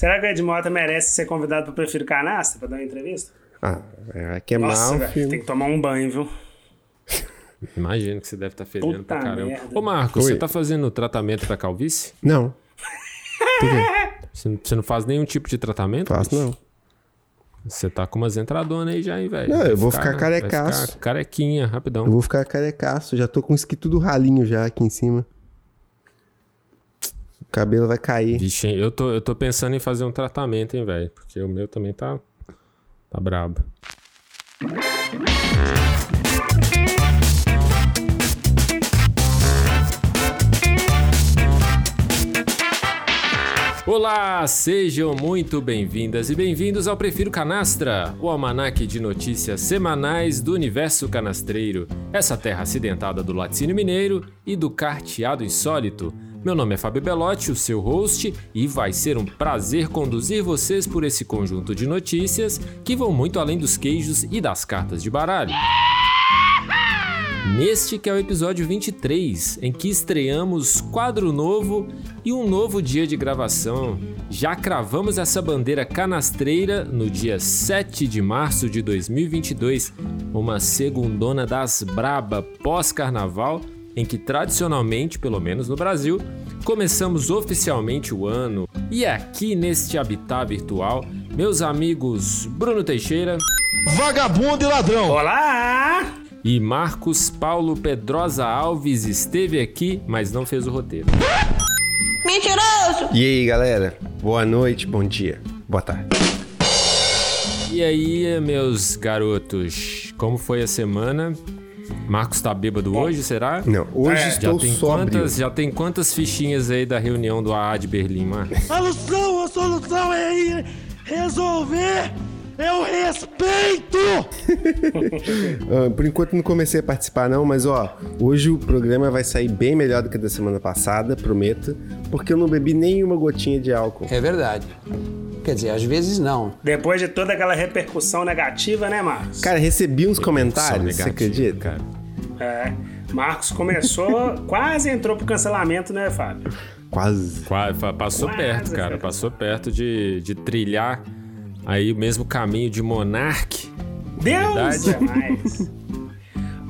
Será que o Ed Mota merece ser convidado pro Prefiro Canastra pra dar uma entrevista? Ah, é queimar Nossa, o velho, filme. tem que tomar um banho, viu? Imagino que você deve estar fedendo Puta pra caramba. merda. Ô, Marcos, Oi. você tá fazendo tratamento pra calvície? Não. Por quê? Você não- faz nenhum tipo de tratamento? Faço não. Você tá com umas entradonas aí já, hein, velho? Não, Vai eu vou ficar vai carecaço. ficar carequinha, rapidão. Eu vou ficar carecaço. Já tô com isso aqui tudo ralinho já aqui em cima. Cabelo vai cair. Vixe, eu tô, eu tô pensando em fazer um tratamento, hein, velho? Porque o meu também tá, tá brabo. Olá, sejam muito bem-vindas e bem-vindos ao Prefiro Canastra, o almanaque de notícias semanais do universo canastreiro, essa terra acidentada do laticínio mineiro e do carteado insólito. Meu nome é Fábio Belotti, o seu host, e vai ser um prazer conduzir vocês por esse conjunto de notícias que vão muito além dos queijos e das cartas de baralho. Neste que é o episódio 23, em que estreamos quadro novo e um novo dia de gravação. Já cravamos essa bandeira canastreira no dia 7 de março de 2022, uma segundona das braba pós-carnaval, em que tradicionalmente, pelo menos no Brasil, começamos oficialmente o ano. E aqui neste habitat virtual, meus amigos Bruno Teixeira Vagabundo e ladrão. Olá! e Marcos Paulo Pedrosa Alves esteve aqui, mas não fez o roteiro. Mentiroso! E aí, galera? Boa noite, bom dia, boa tarde. E aí, meus garotos, como foi a semana? Marcos tá bêbado hoje, será? Não, hoje É, Já estou tem, sóbrio. quantas, já tem quantas fichinhas aí da reunião do AA de Berlim, Marcos? A solução, a solução é ir resolver. Eu respeito. Ah, por enquanto não comecei a participar não, mas ó, hoje o programa vai sair bem melhor do que da semana passada, prometo, porque eu não bebi nenhuma gotinha de álcool. É verdade. Quer dizer, às vezes não. Depois de toda aquela repercussão negativa, né, Marcos? Cara, recebi uns comentários, você negativo, acredita? Cara. É. Marcos começou, quase entrou pro cancelamento, né, Fábio? Quase. Qua- fa- Passou Quase, perto, cara. cara. Passou perto de, de trilhar aí o mesmo caminho de Monark. Deus é mais.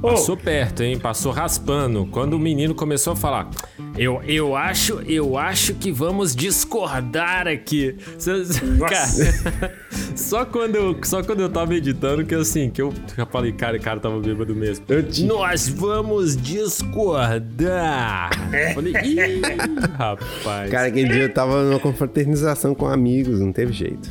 Passou perto, hein? Passou raspando. Quando o menino começou a falar, eu, eu acho, eu acho que vamos discordar aqui. Cara, só quando eu, só quando eu tava editando que assim, que eu já falei, cara, o cara tava bêbado mesmo. Eu te- Nós vamos discordar. falei, ih, rapaz. Cara, aquele dia eu tava numa confraternização com amigos, não teve jeito.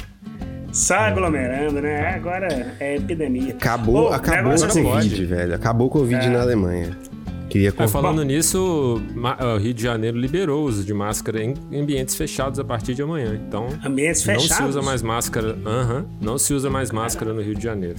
Só aglomerando, né? Agora é epidemia. Acabou, Ô, acabou o é Covid, velho. Acabou o Covid É. na Alemanha. Queria conf... falando nisso, o Rio de Janeiro liberou o uso de máscara em ambientes fechados a partir de amanhã. Então, Ambientes não fechados? se usa mais máscara. Aham, não se usa mais máscara no Rio de Janeiro.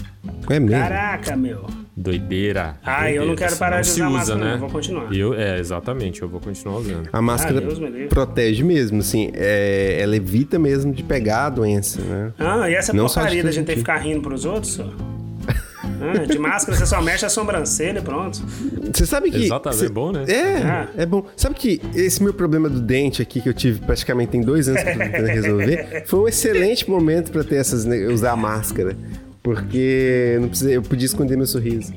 É mesmo? Caraca, meu. Doideira. Ah, eu não doideira. quero parar Não de se usar usa, máscara, né? não, vou continuar. Eu, é, exatamente, eu vou continuar usando. A máscara Ah, me protege mesmo, assim. é, ela evita mesmo de pegar a doença, né? Ah, e essa Não porcaria da gente ter que ficar rindo pros outros? só? Ah, de máscara você só mexe a sobrancelha e pronto. Você sabe que. Exatamente, cê- é bom, né? É, Ah. é bom. Sabe que esse meu problema do dente aqui, que eu tive praticamente tem dois anos que eu tô tentando resolver, foi um excelente momento pra ter essas. usar máscara. Porque não precisei, eu podia esconder meu sorriso.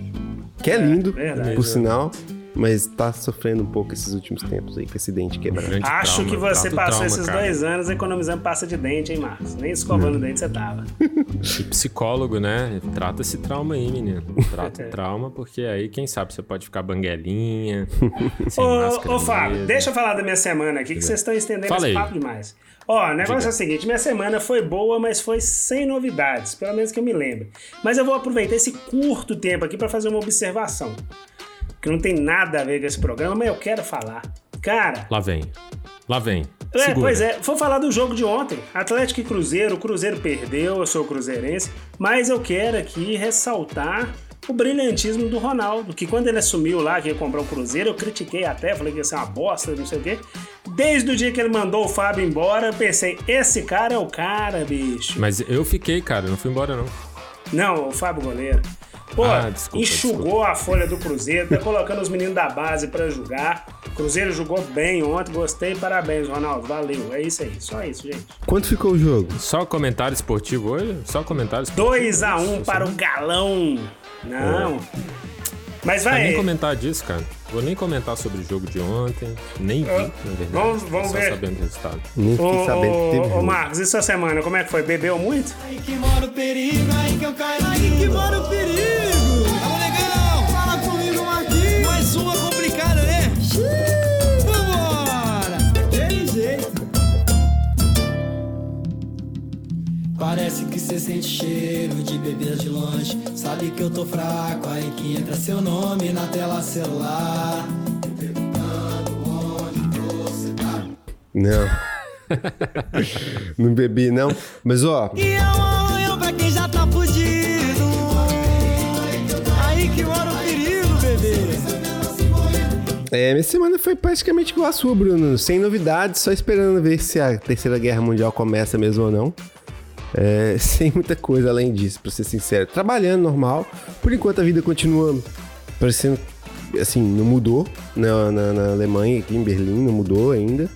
Que é lindo, verdade. por sinal, mas tá sofrendo um pouco esses últimos tempos aí, com esse dente quebrado. Acho trauma, que você passou trauma, esses cara. dois anos economizando pasta de dente, hein, Marcos? Nem escovando o dente você tava. E psicólogo, né? Trata esse trauma aí, menino. Trata o trauma, porque aí, quem sabe, você pode ficar banguelinha, sem Ô, ô Fábio, mesmo. deixa eu falar da minha semana aqui, que vocês estão estendendo Fala esse aí. papo demais. Ó, o negócio Diga. é o seguinte, minha semana foi boa, mas foi sem novidades, pelo menos que eu me lembre. Mas eu vou aproveitar esse curto tempo aqui pra fazer uma observação, que não tem nada a ver com esse programa, mas eu quero falar. Cara, Lá vem. Lá vem. é, pois é, vou falar do jogo de ontem. Atlético e Cruzeiro, o Cruzeiro perdeu, eu sou cruzeirense, mas eu quero aqui ressaltar o brilhantismo do Ronaldo, que quando ele assumiu lá que ia comprar o Cruzeiro, eu critiquei até, falei que ia ser uma bosta, não sei o quê. Desde o dia que ele mandou o Fábio embora, eu pensei, esse cara é o cara, bicho. Mas eu fiquei, cara, não fui embora, não. Não, o Fábio Goleiro. Pô, Ah, desculpa, enxugou a folha do Cruzeiro, tá colocando os meninos da base pra jogar. O Cruzeiro jogou bem ontem, gostei, parabéns, Ronaldo. Valeu. É isso aí, só isso, gente. Quanto ficou o jogo? Só comentário esportivo hoje? Só comentário esportivo. 2x1 para o Galão. Não. Mas Não vou nem vai. comentar disso, cara. Vou nem comentar sobre o jogo de ontem. Nem vi, na verdade. vamos- vamos só ver. sabendo do resultado. Nem fiquei Ô, sabendo que teve ô, ô, jogo. Marcos, e sua semana? Como é que foi? Bebeu muito? Aí que mora o perigo, aí que eu caio Aí que mora o perigo. Parece que cê sente cheiro de bebida de longe. Sabe que eu tô fraco, aí que entra seu nome na tela celular. Não. não bebi, não. Mas, ó, E é um pra quem já tá fudido. Aí que mora o perigo, bebê. é, minha semana foi praticamente igual a sua, Bruno. Sem novidades, só esperando ver se a Terceira Guerra Mundial começa mesmo ou não. É, sem muita coisa além disso, pra ser sincero. Trabalhando normal. Por enquanto a vida continua parecendo. Assim, não mudou na, na, na Alemanha, aqui em Berlim, não mudou ainda.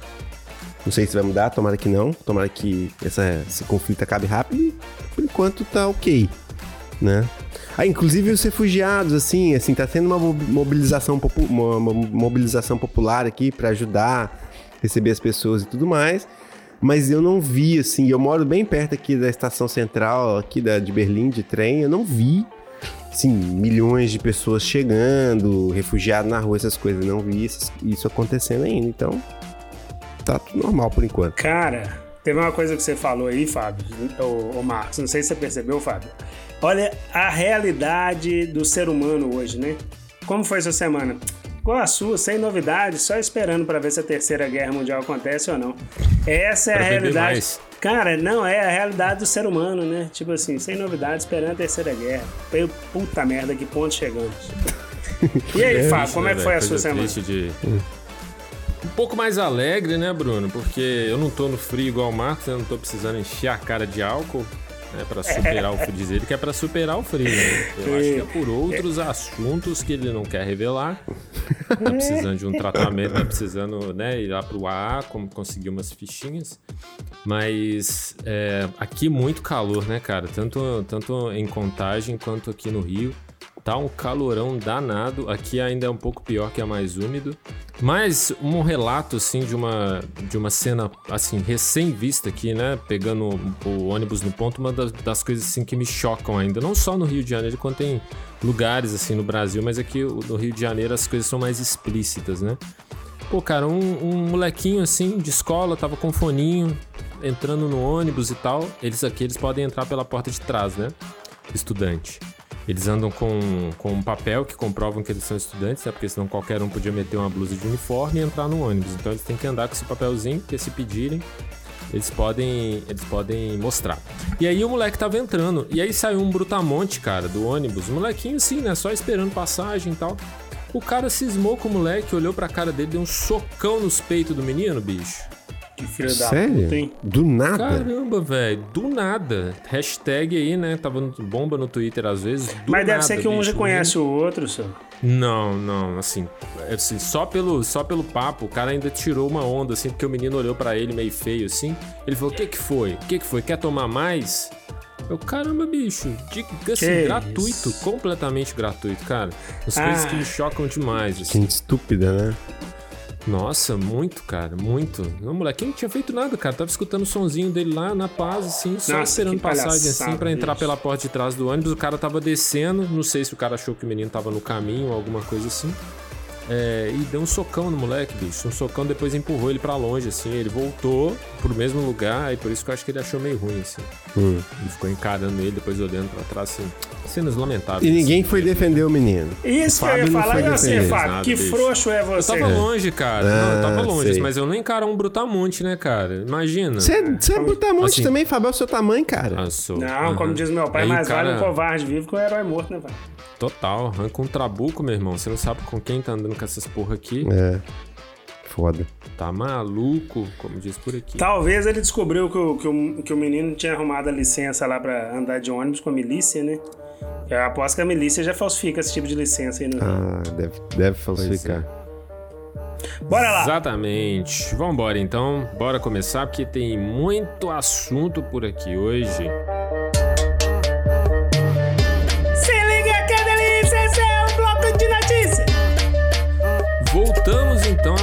Não sei se vai mudar, tomara que não. Tomara que essa, esse conflito acabe rápido. Por enquanto tá ok, né? Ah, inclusive os refugiados, assim, assim, tá tendo uma mo- mobilização, uma, mobilização popular aqui pra ajudar, receber as pessoas e tudo mais. Mas eu não vi, assim, eu moro bem perto aqui da estação central, aqui da, de Berlim, de trem, eu não vi, assim, milhões de pessoas chegando, refugiados na rua, essas coisas. Não vi isso, isso acontecendo ainda, então tá tudo normal por enquanto. Cara, teve uma coisa que você falou aí, Fábio, ô, ô Marcos, não sei se você percebeu, Fábio. Olha a realidade do ser humano hoje, né? Como foi sua semana? Igual a sua, sem novidades, só esperando pra ver se a terceira guerra mundial acontece ou não. Essa é Pra a realidade. mais. Cara, não, é a realidade do ser humano, né? Tipo assim, sem novidades, esperando a terceira guerra. Puta merda, que ponto chegamos. E aí, Fábio, como é que né, foi a sua semana? de- Um pouco mais alegre, né, Bruno? Porque eu não tô no frio igual o Marcos, eu não tô precisando encher a cara de álcool. Né, pra superar o frio, diz ele que é pra superar o frio. Né? Eu acho que é por outros assuntos que ele não quer revelar. Tá precisando de um tratamento, tá precisando né, ir lá pro AA, como conseguir umas fichinhas. Mas é, aqui muito calor, né, cara? Tanto, tanto em contagem quanto aqui no Rio. Tá um calorão danado. Aqui ainda é um pouco pior que é mais úmido. Mas um relato, assim, de uma, de uma cena, assim, recém-vista aqui, né? Pegando o, ônibus no ponto, uma das, das coisas, assim, que me chocam ainda. Não só no Rio de Janeiro, quanto em lugares, assim, no Brasil. Mas aqui no Rio de Janeiro as coisas são mais explícitas, né? Pô, cara, um, um molequinho, assim, de escola, tava com foninho, entrando no ônibus e tal. Eles aqui, eles podem entrar pela porta de trás, né? Estudante. Eles andam com, com um papel que comprovam que eles são estudantes, né? Porque senão qualquer um podia meter uma blusa de uniforme e entrar no ônibus. Então eles têm que andar com esse papelzinho, porque se pedirem, eles podem, eles podem mostrar. E aí o moleque tava entrando. E aí saiu um brutamonte, cara, do ônibus. O molequinho assim, né? Só esperando passagem e tal. O cara cismou com o moleque, olhou pra cara dele, deu um socão nos peitos do menino, bicho. Que filho da Sério? puta, hein? Do nada? Caramba, velho, do nada. Hashtag aí, né? Tava bomba no Twitter às vezes. do Mas deve nada, ser que um bicho. já conhece o outro, senhor. Não, não, assim, assim, só pelo, só pelo papo, o cara ainda tirou uma onda, assim, porque o menino olhou pra ele meio feio, assim. Ele falou: O que que foi? O que que foi? Quer tomar mais? Eu, caramba, bicho, de, assim, Que gratuito, isso? completamente gratuito, cara. As Ah. coisas que me chocam demais, assim. Gente estúpida, né? Nossa, muito, cara, muito. O molequinho não tinha feito nada, cara. Tava escutando o sonzinho dele lá na paz, assim, só Nossa, esperando passagem, assim, pra entrar pela porta de trás do ônibus. O cara tava descendo, não sei se o cara achou que o menino tava no caminho ou alguma coisa assim. É, e deu um socão no moleque, bicho. Um socão, depois empurrou ele pra longe, assim. Ele voltou pro mesmo lugar, e por isso que eu acho que ele achou meio ruim, assim. Hum. Ele ficou encarando ele, depois olhando pra trás, assim. Cenas lamentáveis. E ninguém assim. foi defender o menino. Isso que eu Fábio ia não falar foi e você, defender. Fábio. Nada, Que bicho. frouxo é Eu você. tava longe, cara. não, eu tava Ah, longe, sei. mas eu não encaro um brutamonte, né, cara? Imagina. Você é, é brutamonte Assim- também, Fábio, é o seu tamanho, cara. Ah, sou. Não, como Aham. diz meu pai, Aí o mais vale um cara- covarde vivo que um herói morto, né, pai? Total, arranca um trabuco, meu irmão. Você não sabe com quem tá andando com essas porra aqui. É. foda. Tá maluco, como diz por aqui. Talvez ele descobriu que o, que o, que o menino tinha arrumado a licença lá pra andar de ônibus com a milícia, né? Eu aposto que a milícia já falsifica esse tipo de licença aí no. Ah, deve, deve falsificar. Bora lá! Exatamente. Vambora então, bora começar porque tem muito assunto por aqui hoje.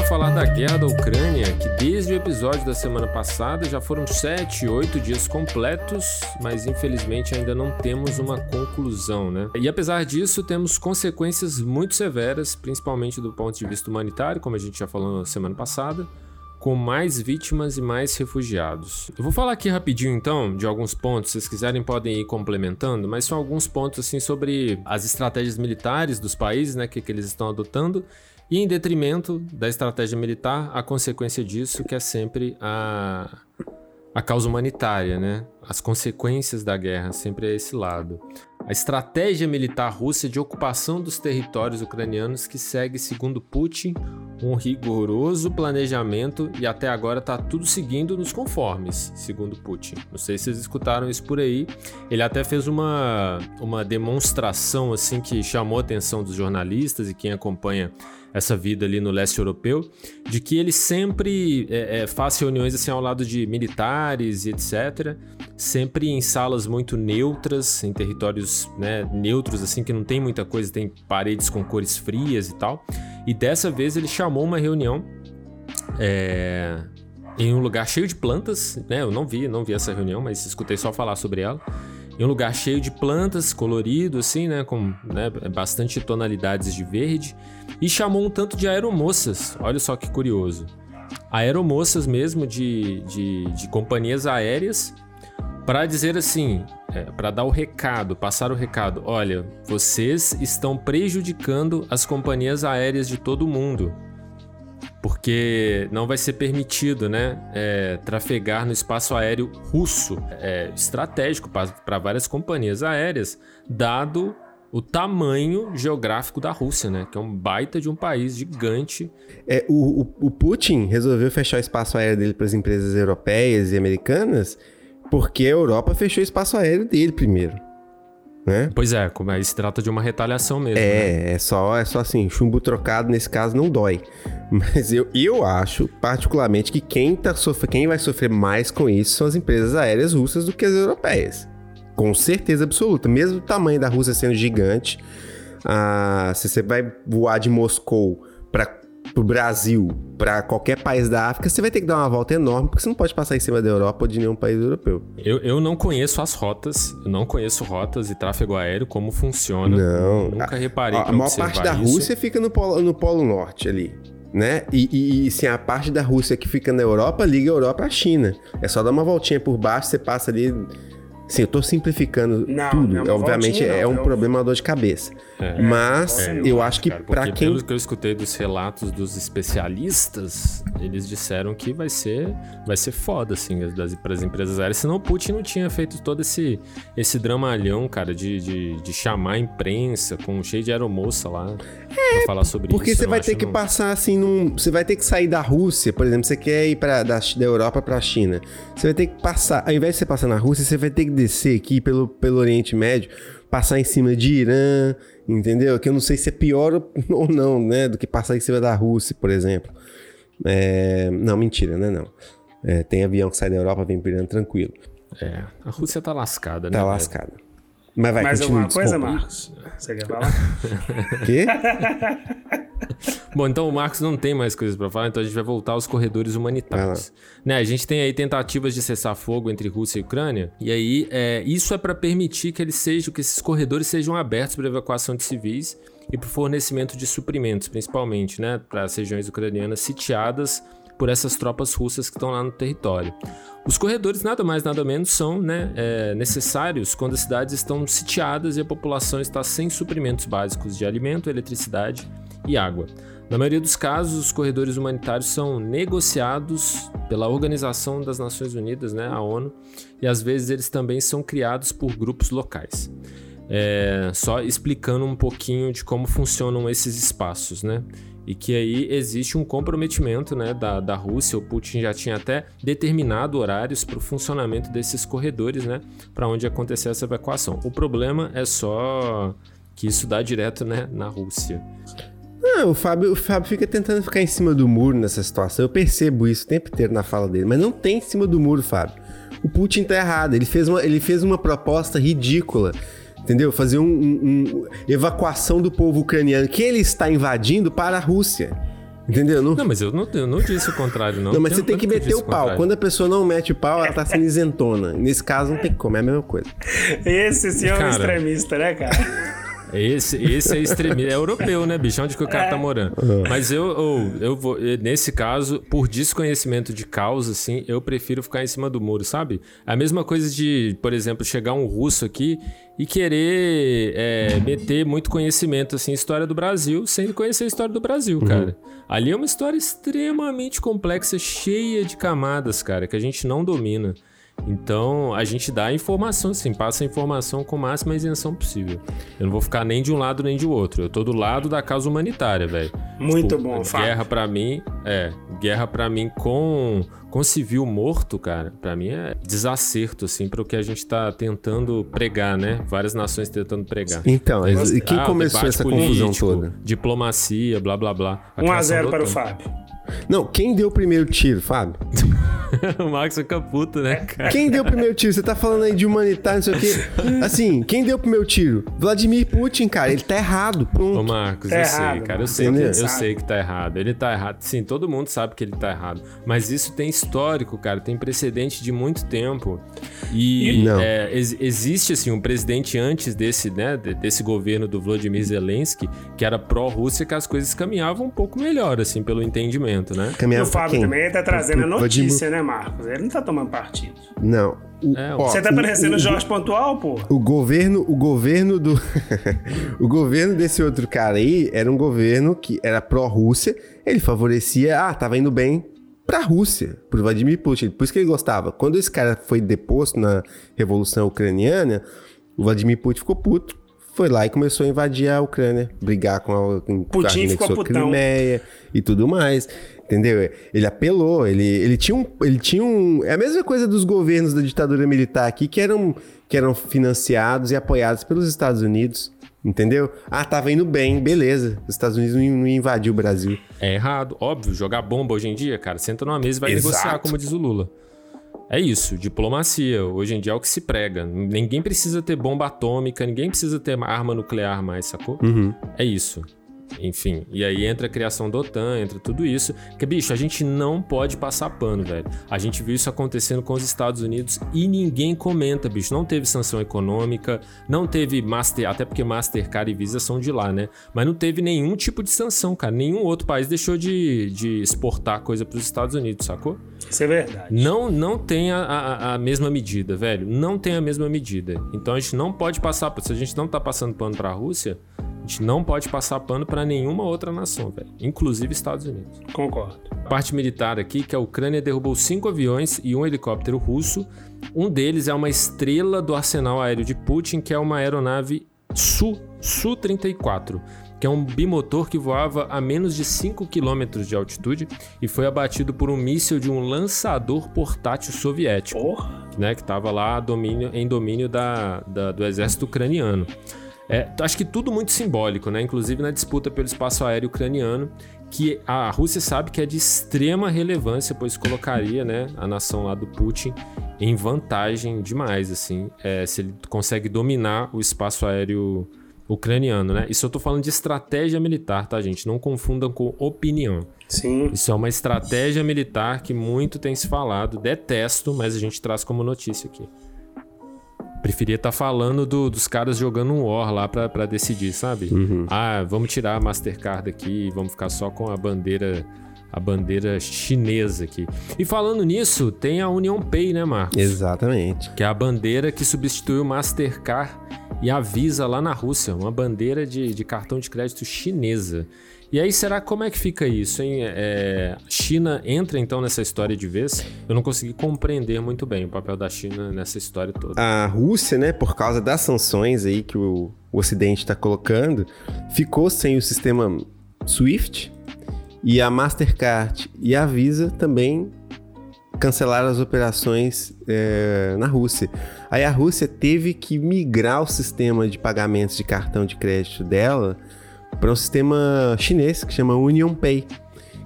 Falar da guerra da Ucrânia, que desde o episódio da semana passada já foram 7, 8 dias completos, mas infelizmente ainda não temos uma conclusão, né? E apesar disso, temos consequências muito severas, principalmente do ponto de vista humanitário, como a gente já falou na semana passada, com mais vítimas e mais refugiados. Eu vou falar aqui rapidinho então de alguns pontos, se vocês quiserem podem ir complementando, mas são alguns pontos assim sobre as estratégias militares dos países, né, que, que eles estão adotando e em detrimento da estratégia militar, a consequência disso que é sempre a, a causa humanitária, né? As consequências da guerra sempre é esse lado. A estratégia militar russa de ocupação dos territórios ucranianos que segue, segundo Putin, um rigoroso planejamento e até agora está tudo seguindo nos conformes, segundo Putin. Não sei se vocês escutaram isso por aí. Ele até fez uma, uma demonstração assim que chamou a atenção dos jornalistas e quem acompanha essa vida ali no leste europeu, de que ele sempre é, é, faz reuniões assim ao lado de militares e etc., sempre em salas muito neutras, em territórios né, neutros, assim, que não tem muita coisa, tem paredes com cores frias e tal. E dessa vez ele chamou uma reunião é, em um lugar cheio de plantas, né? Eu não vi, não vi essa reunião, mas escutei só falar sobre ela em um lugar cheio de plantas, colorido assim, né, com né, bastante tonalidades de verde, e chamou um tanto de aeromoças. Olha só que curioso. Aeromoças mesmo de, de, de companhias aéreas para dizer assim, é, para dar o recado, passar o recado: olha, vocês estão prejudicando as companhias aéreas de todo mundo porque não vai ser permitido, né, é, trafegar no espaço aéreo russo, é, estratégico para várias companhias aéreas, dado o tamanho geográfico da Rússia, né, que é um baita de um país gigante. É, o, o, o Putin resolveu fechar o espaço aéreo dele para as empresas europeias e americanas porque a Europa fechou o espaço aéreo dele primeiro né? Pois é, como aí se trata de uma retaliação mesmo. É, né? é só, é só assim, chumbo trocado nesse caso não dói. Mas eu, eu acho, particularmente, que quem, tá sofre, quem vai sofrer mais com isso são as empresas aéreas russas do que as europeias. Com certeza absoluta. Mesmo o tamanho da Rússia sendo gigante, ah, se você vai voar de Moscou para pro Brasil, para qualquer país da África, você vai ter que dar uma volta enorme, porque você não pode passar em cima da Europa ou de nenhum país europeu. Eu, eu não conheço as rotas, eu não conheço rotas e tráfego aéreo, como funciona. Não. Nunca reparei A, a maior parte da isso. Rússia fica no polo, no polo Norte ali. Né? E, e, e sim, a parte da Rússia que fica na Europa liga a Europa à China. É só dar uma voltinha por baixo, você passa ali Sim, eu tô simplificando Não, tudo. não é Obviamente voltinha, é não, um é um- problema, uma dor de cabeça. Mas É, eu acho que porque quem. Pelo que eu escutei dos relatos dos especialistas, eles disseram que vai ser, vai ser foda, assim, das, pras empresas aéreas. Senão o Putin não tinha feito todo esse, esse dramalhão, cara, de, de, de chamar a imprensa com cheio de aeromoça lá pra falar sobre Porque isso. você Eu vai ter que não- passar assim num. Você vai ter que sair da Rússia, por exemplo, você quer ir pra, da, da Europa pra China. Você vai ter que passar. Ao invés de você passar na Rússia, você vai ter que descer aqui pelo, pelo Oriente Médio, passar em cima de Irã, entendeu? Que eu não sei se é pior ou não, né? Do que passar em cima da Rússia, por exemplo. É, Não, mentira, né? Não. É, tem avião que sai da Europa, vem pro Irã tranquilo. É, a Rússia tá lascada, né? Tá velho? lascado. Mas vai, Mais continua, alguma coisa, desculpa. Marcos? Você quer falar? Quê? Bom, então o Marcos não tem mais coisas pra falar, então a gente vai voltar aos corredores humanitários. Né, a gente tem aí tentativas de cessar fogo entre Rússia e Ucrânia, e aí é, isso é para permitir que eles sejam, que esses corredores sejam abertos para evacuação de civis e para fornecimento de suprimentos, principalmente, né, para as regiões ucranianas sitiadas por essas tropas russas que estão lá no território. Os corredores nada mais nada menos são né, é, necessários quando as cidades estão sitiadas e a população está sem suprimentos básicos de alimento, eletricidade e água. Na maioria dos casos, os corredores humanitários são negociados pela Organização das Nações Unidas, né, a ONU, e às vezes eles também são criados por grupos locais. É, só explicando um pouquinho de como funcionam esses espaços, né? e que aí existe um comprometimento né, da, da Rússia. O Putin já tinha até determinado horários para o funcionamento desses corredores, né, para onde acontecer essa evacuação. O problema é só que isso dá direto né, na Rússia. Não, o Fábio, o Fábio fica tentando ficar em cima do muro nessa situação. Eu percebo isso o tempo inteiro na fala dele, mas não tem em cima do muro, Fábio. O Putin tá errado. Ele fez uma, ele fez uma proposta ridícula. Entendeu? Fazer um, um, um evacuação do povo ucraniano que ele está invadindo para a Rússia. Entendeu? Não, não mas eu não, eu não disse o contrário, não. Não, mas você tem que meter o pau. Quando a pessoa não mete o pau, ela tá sendo isentona. Nesse caso, não tem como, é a mesma coisa. Esse sim é um extremista, né, cara? Esse, esse é extremista. É europeu, né, bicho? Onde que o cara tá é. tá morando? Mas eu, eu, eu vou. Nesse caso, por desconhecimento de causa, assim, eu prefiro ficar em cima do muro, sabe? A mesma coisa de, por exemplo, chegar um russo aqui e querer é, meter muito conhecimento, assim, história do Brasil, sem conhecer a história do Brasil, uhum. cara. Ali é uma história extremamente complexa, cheia de camadas, cara, que a gente não domina. Então a gente dá a informação, assim, passa a informação com a máxima isenção possível. Eu não vou ficar nem de um lado nem de outro. Eu tô do lado da causa humanitária, velho. Muito tipo, bom, Guerra para mim, é, guerra para mim com com civil morto, cara, para mim é desacerto assim para o que a gente tá tentando pregar, né? Várias nações tentando pregar. Então, e quem ah, começou essa político, confusão toda? Diplomacia, blá blá blá. 1 a 0 para o Fábio. Não, quem deu o primeiro tiro, Fábio? o Max fica puto, né, cara? Quem deu o primeiro tiro? Você tá falando aí de humanitário, não sei o quê. Assim, quem deu o primeiro tiro? Vladimir Putin, cara. Ele tá errado, pronto. Ô, Marcos, tá eu errado, sei, cara. Eu sei, que, eu sei que tá errado. Ele tá errado. Sim, todo mundo sabe que ele tá errado. Mas isso tem histórico, cara. Tem precedente de muito tempo. E é, ex existe, assim, um presidente antes desse, né, desse governo do Vladimir Zelensky, que era pró-Rússia, que as coisas caminhavam um pouco melhor, assim, pelo entendimento momento, né? e o Fábio também tá trazendo a notícia, né, Marcos? Ele não tá tomando partido. Não. O, é, ó, você tá parecendo o, Jorge Pontual, pô? O governo, o governo do. o governo desse outro cara aí era um governo que era pró-Rússia. Ele favorecia. Ah, tava indo bem pra Rússia, pro Vladimir Putin. Por isso que ele gostava. Quando esse cara foi deposto na Revolução Ucraniana, o Vladimir Putin ficou puto foi lá e começou a invadir a Ucrânia, brigar com a, com Putin a ficou putão. Crimeia e tudo mais. Entendeu? Ele apelou, ele, ele, tinha um, ele tinha um. É a mesma coisa dos governos da ditadura militar aqui que eram, que eram financiados e apoiados pelos Estados Unidos. Entendeu? Ah, tava indo bem, beleza. Os Estados Unidos não, invadiu o Brasil. É errado, óbvio. Jogar bomba hoje em dia, cara, senta numa mesa e vai Exato. negociar, como diz o Lula. É isso, diplomacia. Hoje em dia é o que se prega. Ninguém precisa ter bomba atômica, ninguém precisa ter arma nuclear mais, sacou? Uhum. É isso. Enfim, e aí entra a criação da OTAN, entra tudo isso. Que, bicho, a gente não pode passar pano, velho. A gente viu isso acontecendo com os Estados Unidos e ninguém comenta, bicho. Não teve sanção econômica, não teve Master, até porque Mastercard e Visa são de lá, né? Mas não teve nenhum tipo de sanção, cara. Nenhum outro país deixou de, de exportar coisa para os Estados Unidos, sacou? Isso é verdade. Não, não tem a, a, a, mesma medida, velho. Não tem a mesma medida. Então a gente não pode passar. Se a gente não tá passando pano para a Rússia, a gente não pode passar pano para nenhuma outra nação, velho. Inclusive Estados Unidos. Concordo. Parte militar aqui que a Ucrânia derrubou cinco aviões e um helicóptero russo. Um deles é uma estrela do arsenal aéreo de Putin, que é uma aeronave Su, Su-34 que é um bimotor que voava a menos de 5 km de altitude e foi abatido por um míssil de um lançador portátil soviético, Porra. né, que estava lá domínio, em domínio da, da, do exército ucraniano. É, acho que tudo muito simbólico, né? Inclusive na disputa pelo espaço aéreo ucraniano, que a Rússia sabe que é de extrema relevância, pois colocaria, né, a nação lá do Putin em vantagem demais, assim, é, se ele consegue dominar o espaço aéreo ucraniano, né? Isso eu tô falando de estratégia militar, tá, gente? Não confundam com opinião. Sim. Isso é uma estratégia militar que muito tem se falado. Detesto, mas a gente traz como notícia aqui. Preferia estar tá falando do, dos caras jogando um War lá para decidir, sabe? Uhum. Ah, vamos tirar a Mastercard aqui, vamos ficar só com a bandeira a bandeira chinesa aqui. E falando nisso, tem a Union Pay, né, Marcos? Exatamente. Que é a bandeira que substitui o Mastercard e a Visa lá na Rússia, uma bandeira de, de cartão de crédito chinesa. E aí, será como é que fica isso, hein? É, China entra então nessa história de vez? Eu não consegui compreender muito bem o papel da China nessa história toda. A Rússia, né, por causa das sanções aí que o, o Ocidente está colocando, ficou sem o sistema SWIFT, E a Mastercard e a Visa também cancelaram as operações é, na Rússia. Aí a Rússia teve que migrar o sistema de pagamentos de cartão de crédito dela para um sistema chinês que chama Union Pay.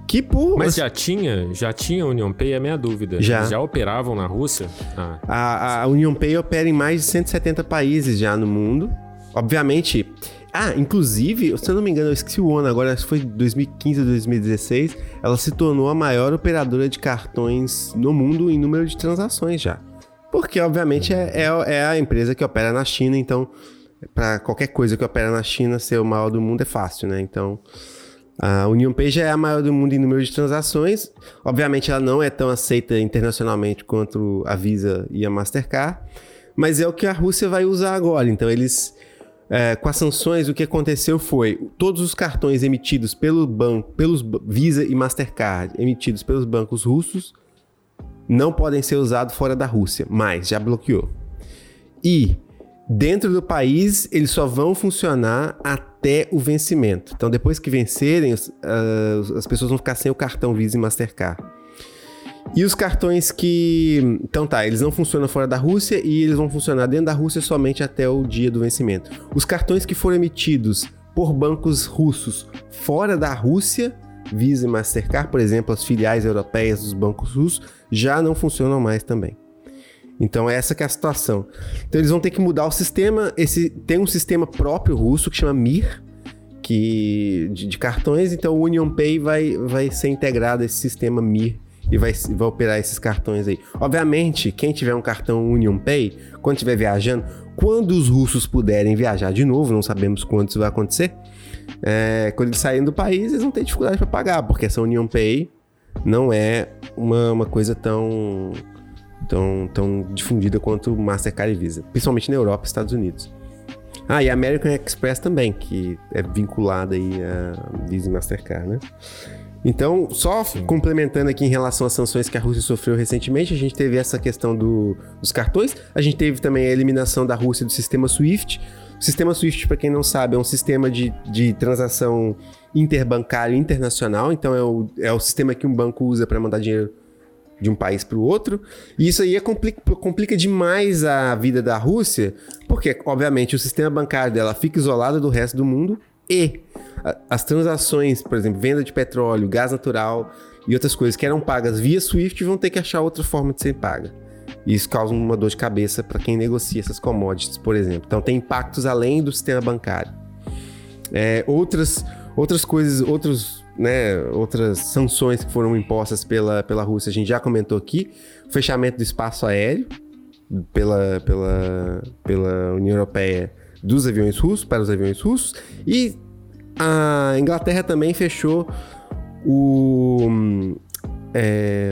Que por... Mas já tinha, já tinha Union Pay, é a minha dúvida. Já. Já operavam na Rússia? Ah. A, a Union Pay opera em mais de 170 países já no mundo. Obviamente. Ah, inclusive, se eu não me engano, eu esqueci o ano agora, acho que foi 2015 ou 2016. Ela se tornou a maior operadora de cartões no mundo em número de transações já. Porque, obviamente, é, é, é a empresa que opera na China, então, para qualquer coisa que opera na China, ser o maior do mundo é fácil, né? Então. A Union Pay já é a maior do mundo em número de transações. Obviamente, ela não é tão aceita internacionalmente quanto a Visa e a Mastercard, mas é o que a Rússia vai usar agora. Então, eles, é, com as sanções, o que aconteceu foi todos os cartões emitidos pelo banco, pelos Visa e Mastercard, emitidos pelos bancos russos, não podem ser usados fora da Rússia, mas já bloqueou. E dentro do país, eles só vão funcionar até o vencimento. Então, depois que vencerem, uh, as pessoas vão ficar sem o cartão Visa e Mastercard. E os cartões que. Então tá, eles não funcionam fora da Rússia e eles vão funcionar dentro da Rússia somente até o dia do vencimento. Os cartões que foram emitidos por bancos russos fora da Rússia, Visa e Mastercard, por exemplo, as filiais europeias dos bancos russos, já não funcionam mais também. Então essa que é a situação. Então eles vão ter que mudar o sistema. Esse tem um sistema próprio russo que chama Mir, que de, de cartões. Então o Union Pay vai, vai ser integrado a esse sistema Mir e vai, vai operar esses cartões aí. Obviamente, quem tiver um cartão Union Pay, quando estiver viajando, quando os russos puderem viajar de novo, não sabemos quando isso vai acontecer. É, quando eles saírem do país, eles vão ter dificuldade para pagar, porque essa Union Pay não é uma, uma coisa tão tão, tão difundida quanto Mastercard e Visa, principalmente na Europa e Estados Unidos. Ah, e a American Express também, que é vinculada aí a Visa e Mastercard, né? Então, só Sim. complementando aqui em relação às sanções que a Rússia sofreu recentemente, a gente teve essa questão do, dos cartões, a gente teve também a eliminação da Rússia do sistema SWIFT. O sistema SWIFT, para quem não sabe, é um sistema de, de transação interbancário internacional, então é o, é o sistema que um banco usa para mandar dinheiro de um país para o outro. E isso aí é complica, complica demais a vida da Rússia, porque, obviamente, o sistema bancário dela fica isolado do resto do mundo e as transações, por exemplo, venda de petróleo, gás natural e outras coisas que eram pagas via SWIFT vão ter que achar outra forma de ser paga. E isso causa uma dor de cabeça para quem negocia essas commodities, por exemplo. Então tem impactos além do sistema bancário. É, outras, outras coisas, outros né, outras sanções que foram impostas pela, pela Rússia, a gente já comentou aqui. O fechamento do espaço aéreo pela, pela, pela União Europeia dos aviões russos, para os aviões russos. E a Inglaterra também fechou o. É,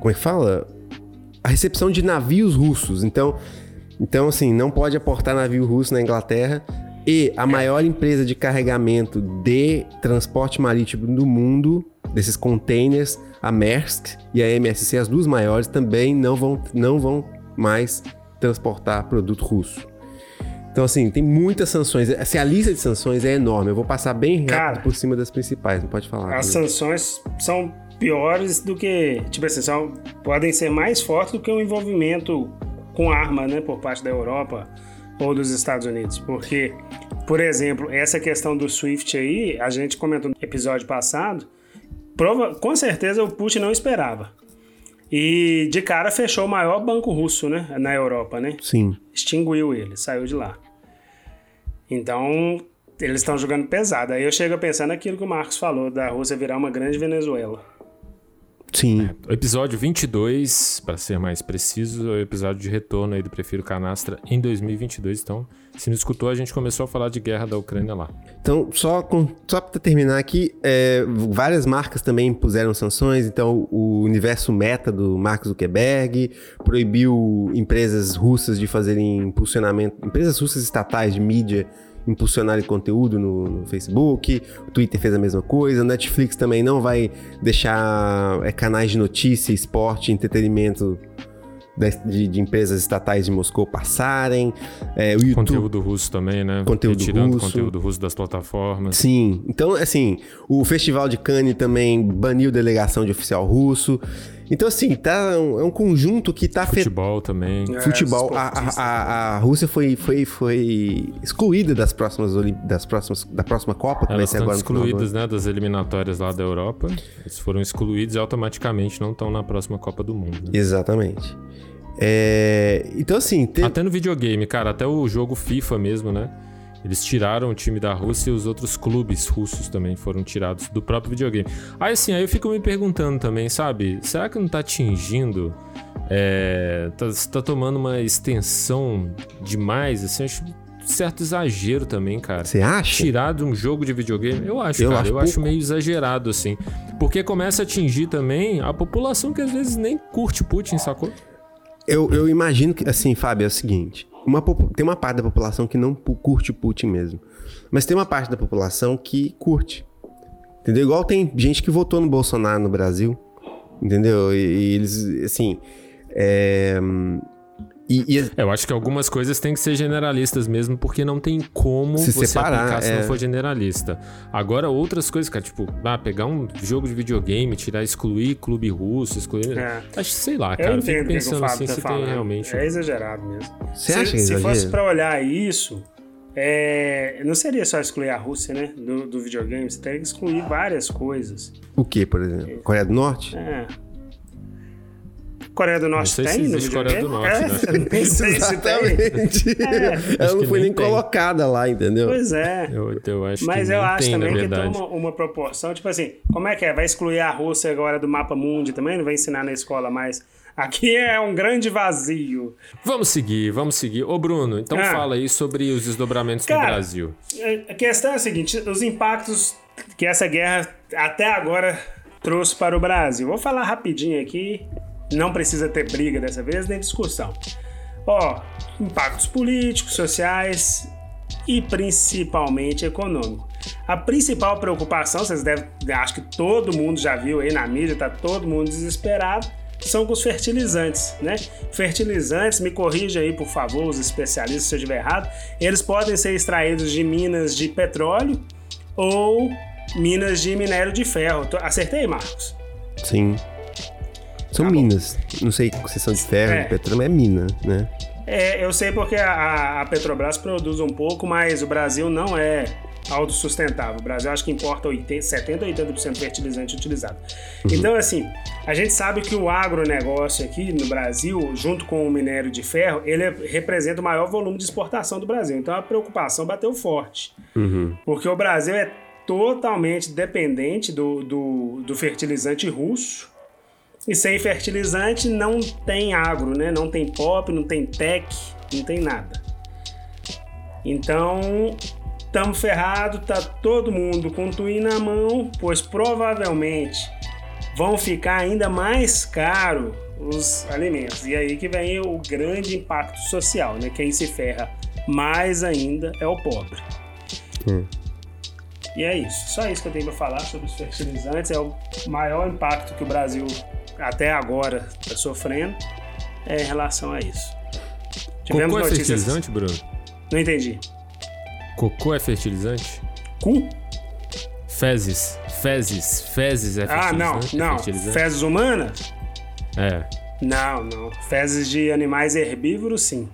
como é que fala? A recepção de navios russos. Então, então, assim, não pode aportar navio russo na Inglaterra e a maior empresa de carregamento de transporte marítimo do mundo, desses containers, a Maersk e a MSC, as duas maiores, também não vão, não vão mais transportar produto russo. Então, assim, tem muitas sanções. Assim, a lista de sanções é enorme. Eu vou passar bem rápido Cara, por cima das principais, não pode falar. As sanções são piores do que. Tipo assim, são, podem ser mais fortes do que o envolvimento com arma, né, por parte da Europa ou dos Estados Unidos. Porque, por exemplo, essa questão do SWIFT aí, a gente comentou no episódio passado, prova, com certeza o Putin não esperava. E de cara fechou o maior banco russo, né, na Europa, né? Sim. Extinguiu ele, saiu de lá. Então, eles estão jogando pesado. Aí eu chego a pensar naquilo que o Marcos falou, da Rússia virar uma grande Venezuela. Sim. É, episódio 22, para ser mais preciso, é o episódio de retorno aí do Prefiro Canastra em 2022. Então, se não escutou, a gente começou a falar de guerra da Ucrânia lá. Então, só, com, só para terminar aqui, é, várias marcas também impuseram sanções. Então, o universo meta do Mark Zuckerberg proibiu empresas russas de fazerem impulsionamento, empresas russas estatais de mídia impulsionarem conteúdo no, no, Facebook, o Twitter fez a mesma coisa, o Netflix também não vai deixar é, canais de notícia, esporte, entretenimento de, de empresas estatais de Moscou passarem. É, o YouTube. Conteúdo russo também, né? Conteúdo Retirando russo. conteúdo russo das plataformas. Sim, então assim, o Festival de Cannes também baniu delegação de oficial russo. Então assim, tá um- é um conjunto que tá Futebol também. É, futebol. A, esportistas. a, a, a Rússia foi, foi, foi excluída das próximas, das próximas da próxima Copa, que vai Elas ser estão agora excluídas, né, das eliminatórias lá da Europa. Eles foram excluídos e automaticamente não estão na próxima Copa do Mundo. né? Exatamente. É, então assim, tem- Até no videogame, cara, até o jogo FIFA mesmo, né? Eles tiraram o time da Rússia e os outros clubes russos também foram tirados do próprio videogame. Aí assim, aí eu fico me perguntando também, sabe? Será que não tá atingindo? É, tá, tá tomando uma extensão demais? Assim, acho um certo exagero também, cara. você acha? Tirar de um jogo de videogame, eu acho, Eu cara. acho eu acho pouco. meio exagerado, assim. Porque começa a atingir também a população que às vezes nem curte Putin, sacou? Eu, eu imagino que, assim, Fábio, é o seguinte: uma, tem uma parte da população que não curte Putin mesmo. Mas tem uma parte da população que curte. Entendeu? Igual tem gente que votou no Bolsonaro no Brasil. Entendeu? E, e eles, assim. É, e, e- Eu acho que algumas coisas têm que ser generalistas mesmo, porque não tem como Se você separar, aplicar se é. não for generalista. Agora, outras coisas, cara, tipo, ah, pegar um jogo de videogame, tirar, excluir clube russo, excluir. É. Acho que sei lá, Eu cara. Eu entendo fico que, que pensando Fábio assim tá se falando. tem realmente. É exagerado mesmo. Você se, acha que é se fosse pra olhar isso, é, não seria só excluir a Rússia, né? Do, do videogame. Você teria que excluir várias coisas. o que, por exemplo? Coreia do Norte? É. Coreia do Norte sei se tem no Coreia do Norte, é, né? Nem sei se tem. Exatamente. É. Ela não foi nem tem. colocada lá, entendeu? Pois é. Eu, eu acho Mas que eu acho tem, também que tem uma, uma proporção, tipo assim, como é que é? Vai excluir a Rússia agora do mapa mundi também? Não vai ensinar na escola mais? Aqui é um grande vazio. Vamos seguir, vamos seguir. Ô, Bruno, então Ah. fala aí sobre os desdobramentos Cara, no Brasil. A questão é a seguinte: os impactos que essa guerra até agora trouxe para o Brasil. Vou falar rapidinho aqui, não precisa ter briga dessa vez, nem discussão. Ó, impactos políticos, sociais e principalmente econômico. A principal preocupação, vocês devem, acho que todo mundo já viu aí na mídia, tá todo mundo desesperado, são com os fertilizantes, né? Fertilizantes, me corrija aí, por favor, os especialistas se eu estiver errado, eles podem ser extraídos de minas de petróleo ou minas de minério de ferro. Acertei, Marcos? Sim. São minas. Não sei se são de ferro, É. de petróleo, mas é mina, né? É, eu sei porque a, a Petrobras produz um pouco, mas o Brasil não é autossustentável. O Brasil acho que importa 80, 70 ou 80% do fertilizante utilizado. Então, assim, a gente sabe que o agronegócio aqui no Brasil, junto com o minério de ferro, ele é- representa o maior volume de exportação do Brasil. Então, a preocupação bateu forte. Porque o Brasil é totalmente dependente do, do, do fertilizante russo. E sem fertilizante não tem agro, né? Não tem pop, não tem tech, não tem nada. Então, estamos ferrados, tá todo mundo com tuim na mão, pois provavelmente vão ficar ainda mais caro os alimentos. E aí que vem o grande impacto social, né? Quem se ferra mais ainda é o pobre. E é isso. Só isso que eu tenho para falar sobre os fertilizantes. É o maior impacto que o Brasil até agora está sofrendo é em relação a isso. Tivemos Cocô é fertilizante, Bruno? Não entendi. Cocô é fertilizante? Cu? Fezes. Fezes. Fezes é Ah, não, fertilizante? É não. fertilizante? Fezes humanas? É. Não, não. Fezes de animais herbívoros, sim.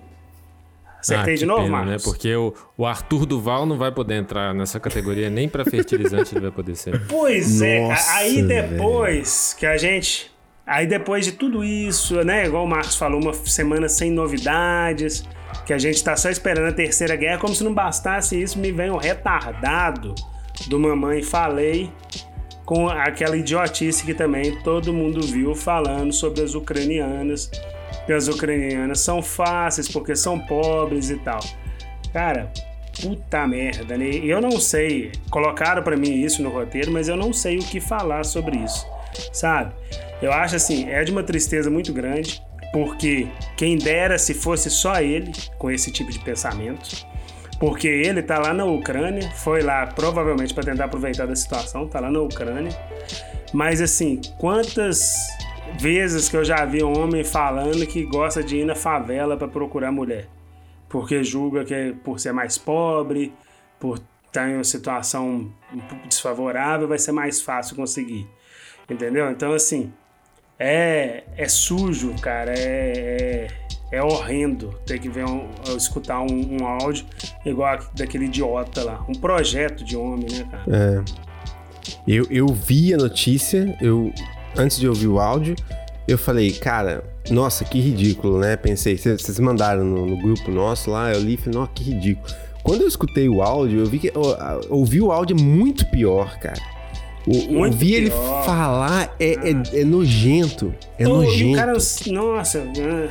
Acertei Ah, de novo, pena, Marcos? né? Porque o, o Arthur Duval não vai poder entrar nessa categoria, nem pra fertilizante ele vai poder ser. Pois é, Nossa, a- aí depois que a gente. Aí depois de tudo isso, né? Igual o Marcos falou, uma semana sem novidades, que a gente tá só esperando a terceira guerra, como se não bastasse isso, me vem o retardado do Mamãe Falei com aquela idiotice que também todo mundo viu falando sobre as ucranianas, que as ucranianas são fáceis porque são pobres e tal. Cara, puta merda, né? Eu não sei, colocaram pra mim isso no roteiro, mas eu não sei o que falar sobre isso, sabe? Eu acho assim, é de uma tristeza muito grande, porque quem dera se fosse só ele com esse tipo de pensamento. Porque ele tá lá na Ucrânia, foi lá provavelmente para tentar aproveitar da situação, tá lá na Ucrânia. Mas assim, quantas vezes que eu já vi homem falando que gosta de ir na favela pra procurar mulher. Porque julga que é por ser mais pobre, por estar em uma situação um desfavorável, vai ser mais fácil conseguir. Entendeu? Então, assim, é, é sujo, cara. É, é, é horrendo ter que ver um, escutar um, um áudio igual daquele idiota lá. Um projeto de homem, né, cara? É. Eu, eu vi a notícia, eu antes de ouvir o áudio, eu falei, cara, nossa, que ridículo, né? Pensei, vocês mandaram no, no, grupo nosso lá, eu li e falei, nossa, que ridículo. Quando eu escutei o áudio, eu vi que. Ouvi o áudio é muito pior, cara. O, ouvir ele falar é, é, é, nojento. É nojento. O cara, nossa,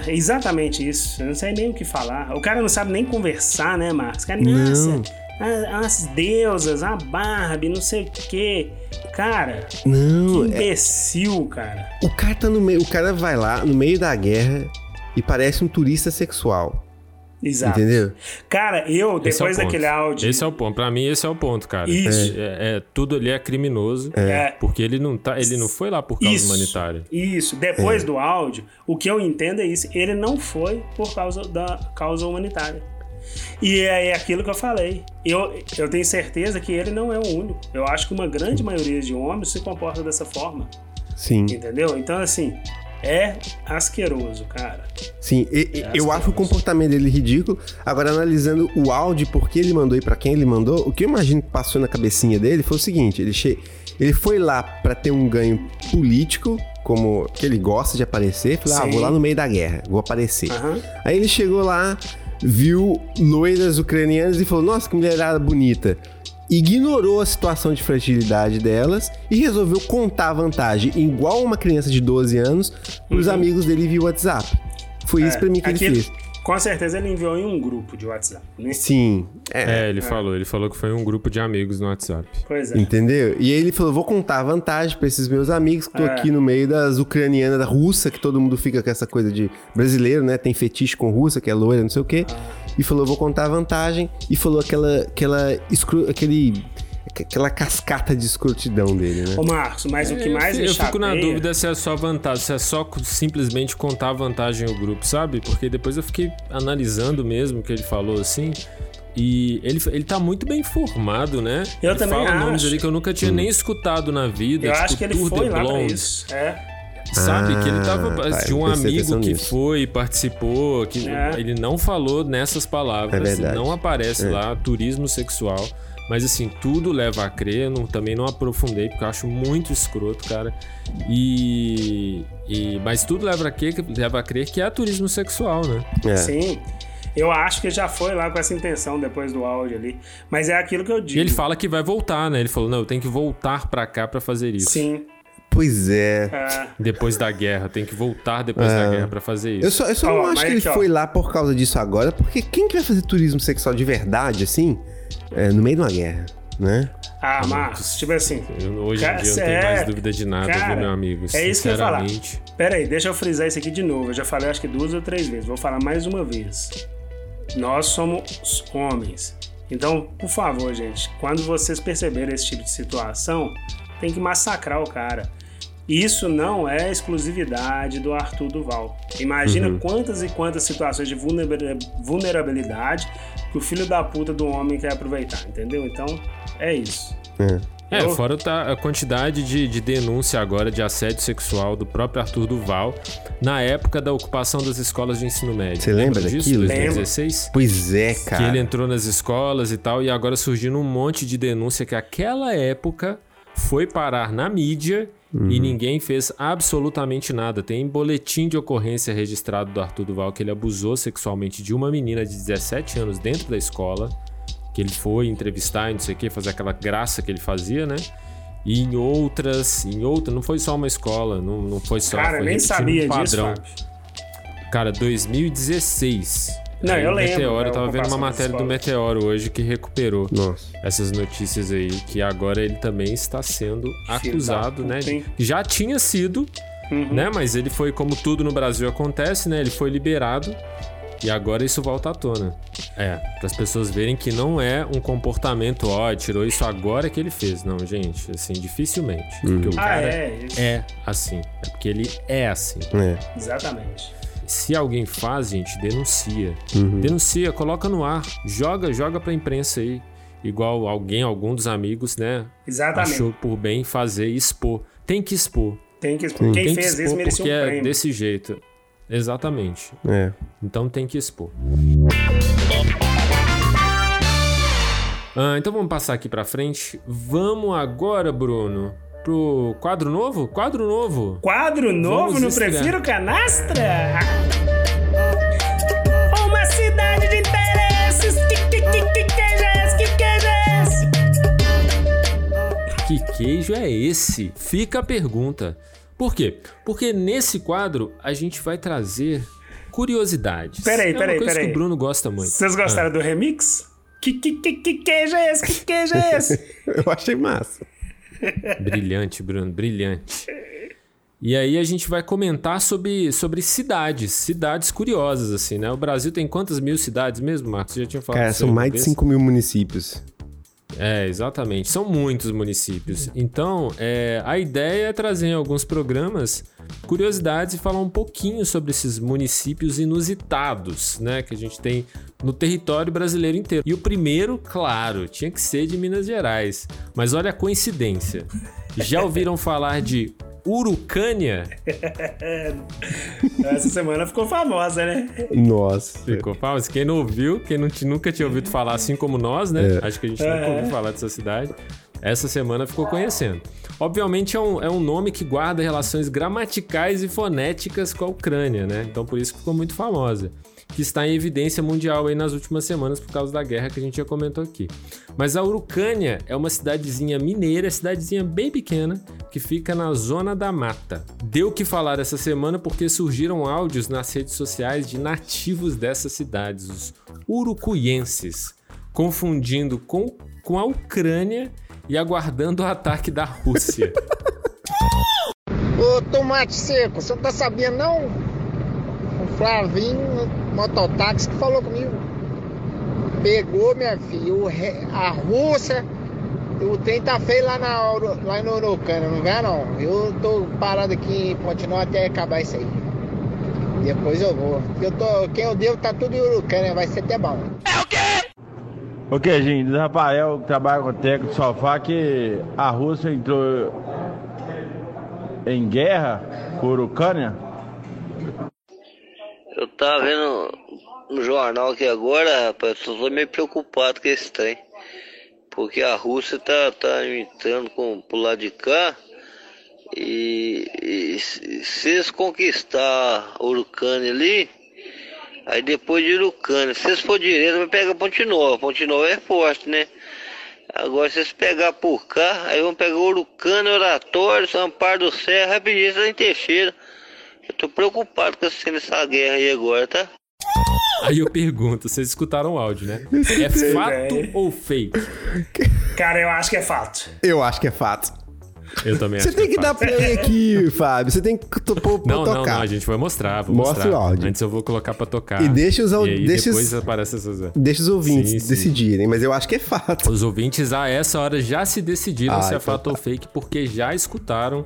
é exatamente isso. Eu não sei nem o que falar. O cara não sabe nem conversar, né, Marcos? O cara, nossa. Não as deusas, a Barbie, não sei o quê. Cara, não, que é imbecil, é... cara. O cara tá no meio, o cara vai lá no meio da guerra e parece um turista sexual. Exato. Entendeu? Cara, eu, depois é daquele áudio. Esse é o ponto. Pra mim, esse é o ponto, cara. Isso. É, é tudo ali é criminoso. É. Porque ele não, tá, ele não foi lá por causa isso, humanitária. Isso. Depois do áudio, o que eu entendo é isso. Ele não foi por causa da causa humanitária. E é, é aquilo que eu falei. Eu, eu tenho certeza que ele não é o único. Eu acho que uma grande maioria de homens se comporta dessa forma. Sim. Entendeu? Então, assim, é asqueroso, cara. Sim, e, é eu acho o comportamento dele ridículo. Agora, analisando o áudio, por que ele mandou e para quem ele mandou, o que eu imagino que passou na cabecinha dele foi o seguinte: ele, che... ele foi lá para ter um ganho político, como que ele gosta de aparecer. Falou, ah, vou lá no meio da guerra, vou aparecer. Uhum. Aí ele chegou lá, viu loiras ucranianas e falou: Nossa, que mulherada bonita. Ignorou a situação de fragilidade delas e resolveu contar a vantagem, igual uma criança de 12 anos, para os uhum. amigos dele via WhatsApp. Foi é, isso para mim que ele fez. Com certeza ele enviou em um grupo de WhatsApp, né? Sim. É, é ele é. falou. Ele falou que foi um grupo de amigos no WhatsApp. Pois é. Entendeu? E aí ele falou: vou contar a vantagem pra esses meus amigos que tô é. aqui no meio das ucranianas, da russa, que todo mundo fica com essa coisa de brasileiro, né? Tem fetiche com russa, que é loira, não sei o quê. Ah. E falou: vou contar a vantagem. E falou aquela. aquela aquele aquela cascata de escrotidão dele, né? Ô Marcos, mas é, o que mais eu, Eu fico na dúvida se é só vantagem, se é só simplesmente contar a vantagem ao grupo, sabe? Porque depois eu fiquei analisando mesmo o que ele falou assim. E ele, ele tá muito bem formado, né? Eu ele também fala acho. nomes ali que eu nunca tinha hum. nem escutado na vida. Eu tipo, acho que ele Tour foi de lá pra isso. É. Sabe? Ah, que ele tava. tá, de um amigo que nisso. foi, participou, que É. ele não falou nessas palavras, É não aparece É. lá, turismo sexual. Mas assim, tudo leva a crer, não, também não aprofundei, porque eu acho muito escroto, cara. E. e mas tudo leva a, crer, leva a crer que é turismo sexual, né? É. Sim. Eu acho que já foi lá com essa intenção depois do áudio ali. Mas é aquilo que eu digo. E ele fala que vai voltar, né? Ele falou, não, eu tenho que voltar pra cá pra fazer isso. Sim. Pois é. É. Depois da guerra, tem que voltar depois da guerra pra fazer isso. Eu só, eu só Ó, não acho que ele ó. foi lá por causa disso agora, porque quem que vai fazer turismo sexual de verdade, assim, é, no meio de uma guerra, né? Ah, Marcos, tipo assim. Eu- hoje Cara, em dia eu não tenho mais sério, dúvida de nada, cara, viu, meu amigo? é isso que eu ia falar. Pera aí, deixa eu frisar isso aqui de novo. Eu já falei acho que duas ou três vezes. Vou falar mais uma vez. Nós somos homens. Então, por favor, gente, quando vocês perceberem esse tipo de situação, tem que massacrar o cara. Isso não é exclusividade do Arthur Duval. Imagina Uhum. quantas e quantas situações de vulnera- vulnerabilidade que o filho da puta do homem quer aproveitar, entendeu? Então, é isso. É. É, Eu- fora tá a quantidade de, de denúncia agora de assédio sexual do próprio Arthur Duval na época da ocupação das escolas de ensino médio. Você lembra disso? daquilo? 2016? Pois é, Que cara. ele entrou nas escolas e tal, e agora surgindo um monte de denúncia que aquela época foi parar na mídia Uhum. e ninguém fez absolutamente nada. Tem boletim de ocorrência registrado do Arthur Duval que ele abusou sexualmente de uma menina de 17 anos dentro da escola, que ele foi entrevistar e não sei o que, fazer aquela graça que ele fazia, né? E em outras, em outras, não foi só uma escola, não, não foi só. Cara, foi nem sabia um disso, padrão. Fábio. Cara, 2016. Não, eu lembro, Meteoro, da eu tava vendo uma matéria do. Meteoro hoje que recuperou Nossa. essas notícias aí, que agora ele também está sendo acusado, da né? puta, hein? Já tinha sido, Uhum. né? Mas ele foi, como tudo no Brasil acontece, né? Ele foi liberado E agora isso volta à tona. É, para as pessoas verem que não é um comportamento, ó, tirou isso agora que ele fez. Não, gente, assim, dificilmente. Porque o Ah, cara é, é assim. É porque ele é assim. É. Exatamente. Se alguém faz, gente, denuncia. Denuncia, coloca no ar, joga, joga pra imprensa aí. Igual alguém, algum dos amigos, né? Exatamente. Achou por bem fazer e expor. Tem que expor. Tem que expor. Quem tem que fez isso expor merecia porque um é prêmio. desse jeito. Exatamente. É. Então tem que expor. Ah, então vamos passar aqui pra frente. Vamos agora, Bruno, pro quadro novo? Quadro novo. Quadro novo Vamos no estrear. Prefiro Canastra? Uma cidade de interesses. Que, que, que, que queijo é esse? Que queijo é esse? Que queijo é esse? Fica a pergunta. Por quê? Porque nesse quadro a gente vai trazer curiosidades. Peraí, é uma peraí, coisa peraí. que o Bruno gosta muito. Vocês gostaram do remix? Que, que, que, que queijo é esse? Que queijo é esse? Eu achei massa. Brilhante, Bruno, brilhante. E aí a gente vai comentar sobre, sobre cidades, cidades curiosas, assim, né? O Brasil tem quantas mil cidades mesmo, Marcos? Você já tinha falado Cara, são mais de vez? 5 mil municípios. É, exatamente. São muitos municípios. Então, é, a ideia é trazer em alguns programas curiosidades e falar um pouquinho sobre esses municípios inusitados, né? Que a gente tem no território brasileiro inteiro. E o primeiro, claro, tinha que ser de Minas Gerais. Mas olha a coincidência. Já ouviram falar de Urucânia? Essa semana ficou famosa, né? Nossa. Ficou famoso. Quem não ouviu, quem não, nunca tinha ouvido falar, assim como nós, né? Acho que a gente nunca É. ouviu falar dessa cidade. Essa semana ficou conhecendo. Obviamente é um, é um nome que guarda relações gramaticais e fonéticas com a Ucrânia, né? Então por isso ficou muito famosa. Que está em evidência mundial aí nas últimas semanas por causa da guerra que a gente já comentou aqui. Mas a Urucânia é uma cidadezinha mineira, cidadezinha bem pequena, que fica na zona da mata. Deu que falar essa semana porque surgiram áudios nas redes sociais de nativos dessas cidades, os urucuienses, confundindo com, com a Ucrânia e aguardando o ataque da Rússia. Ô tomate seco, você não tá sabendo não? O Flavinho, mototáxi, que falou comigo. Pegou, minha filha, o re- a Rússia, o trem tá feio lá, na, lá no Urucana, não vai não? Eu tô parado aqui em Pontinó até acabar isso aí. Depois eu vou. Eu tô, quem eu devo tá tudo em Urucana, vai ser até bom. Ok, gente, diz Rafael que trabalha com o técnico do sofá que a Rússia entrou em guerra com a Ucrânia. Eu tava vendo no jornal aqui agora, rapaz, eu tô meio preocupado com esse trem. Porque a Rússia tá, tá entrando com, pro lado de cá. E, e se eles conquistar Urucânia ali, aí depois de Urucânia, se eles for direito, vai pegar Ponte Nova. Ponte Nova é forte, né? Agora, se eles pegar por cá, aí vão pegar Urucânia, Oratório, Amparo do Serra, rapidinho, em Teixeira. Tô preocupado com essa essa guerra aí agora, tá? Aí eu pergunto, vocês escutaram o áudio, né? É fato ou fake? Cara, eu acho que é fato. Eu acho que é fato. Eu também Você tem que que é dar fato. play aqui, Fábio. Você tem que pra Não, não, tocar. não, a gente vai mostrar, vou Mostra mostrar. o áudio. Antes eu vou colocar pra tocar. E deixa os au- E aí deixa os- depois aparece essas... Deixa os ouvintes Sim, sim. decidirem, mas eu acho que é fato. Os ouvintes a essa hora já se decidiram Ah, se é então fato ou fake, porque já escutaram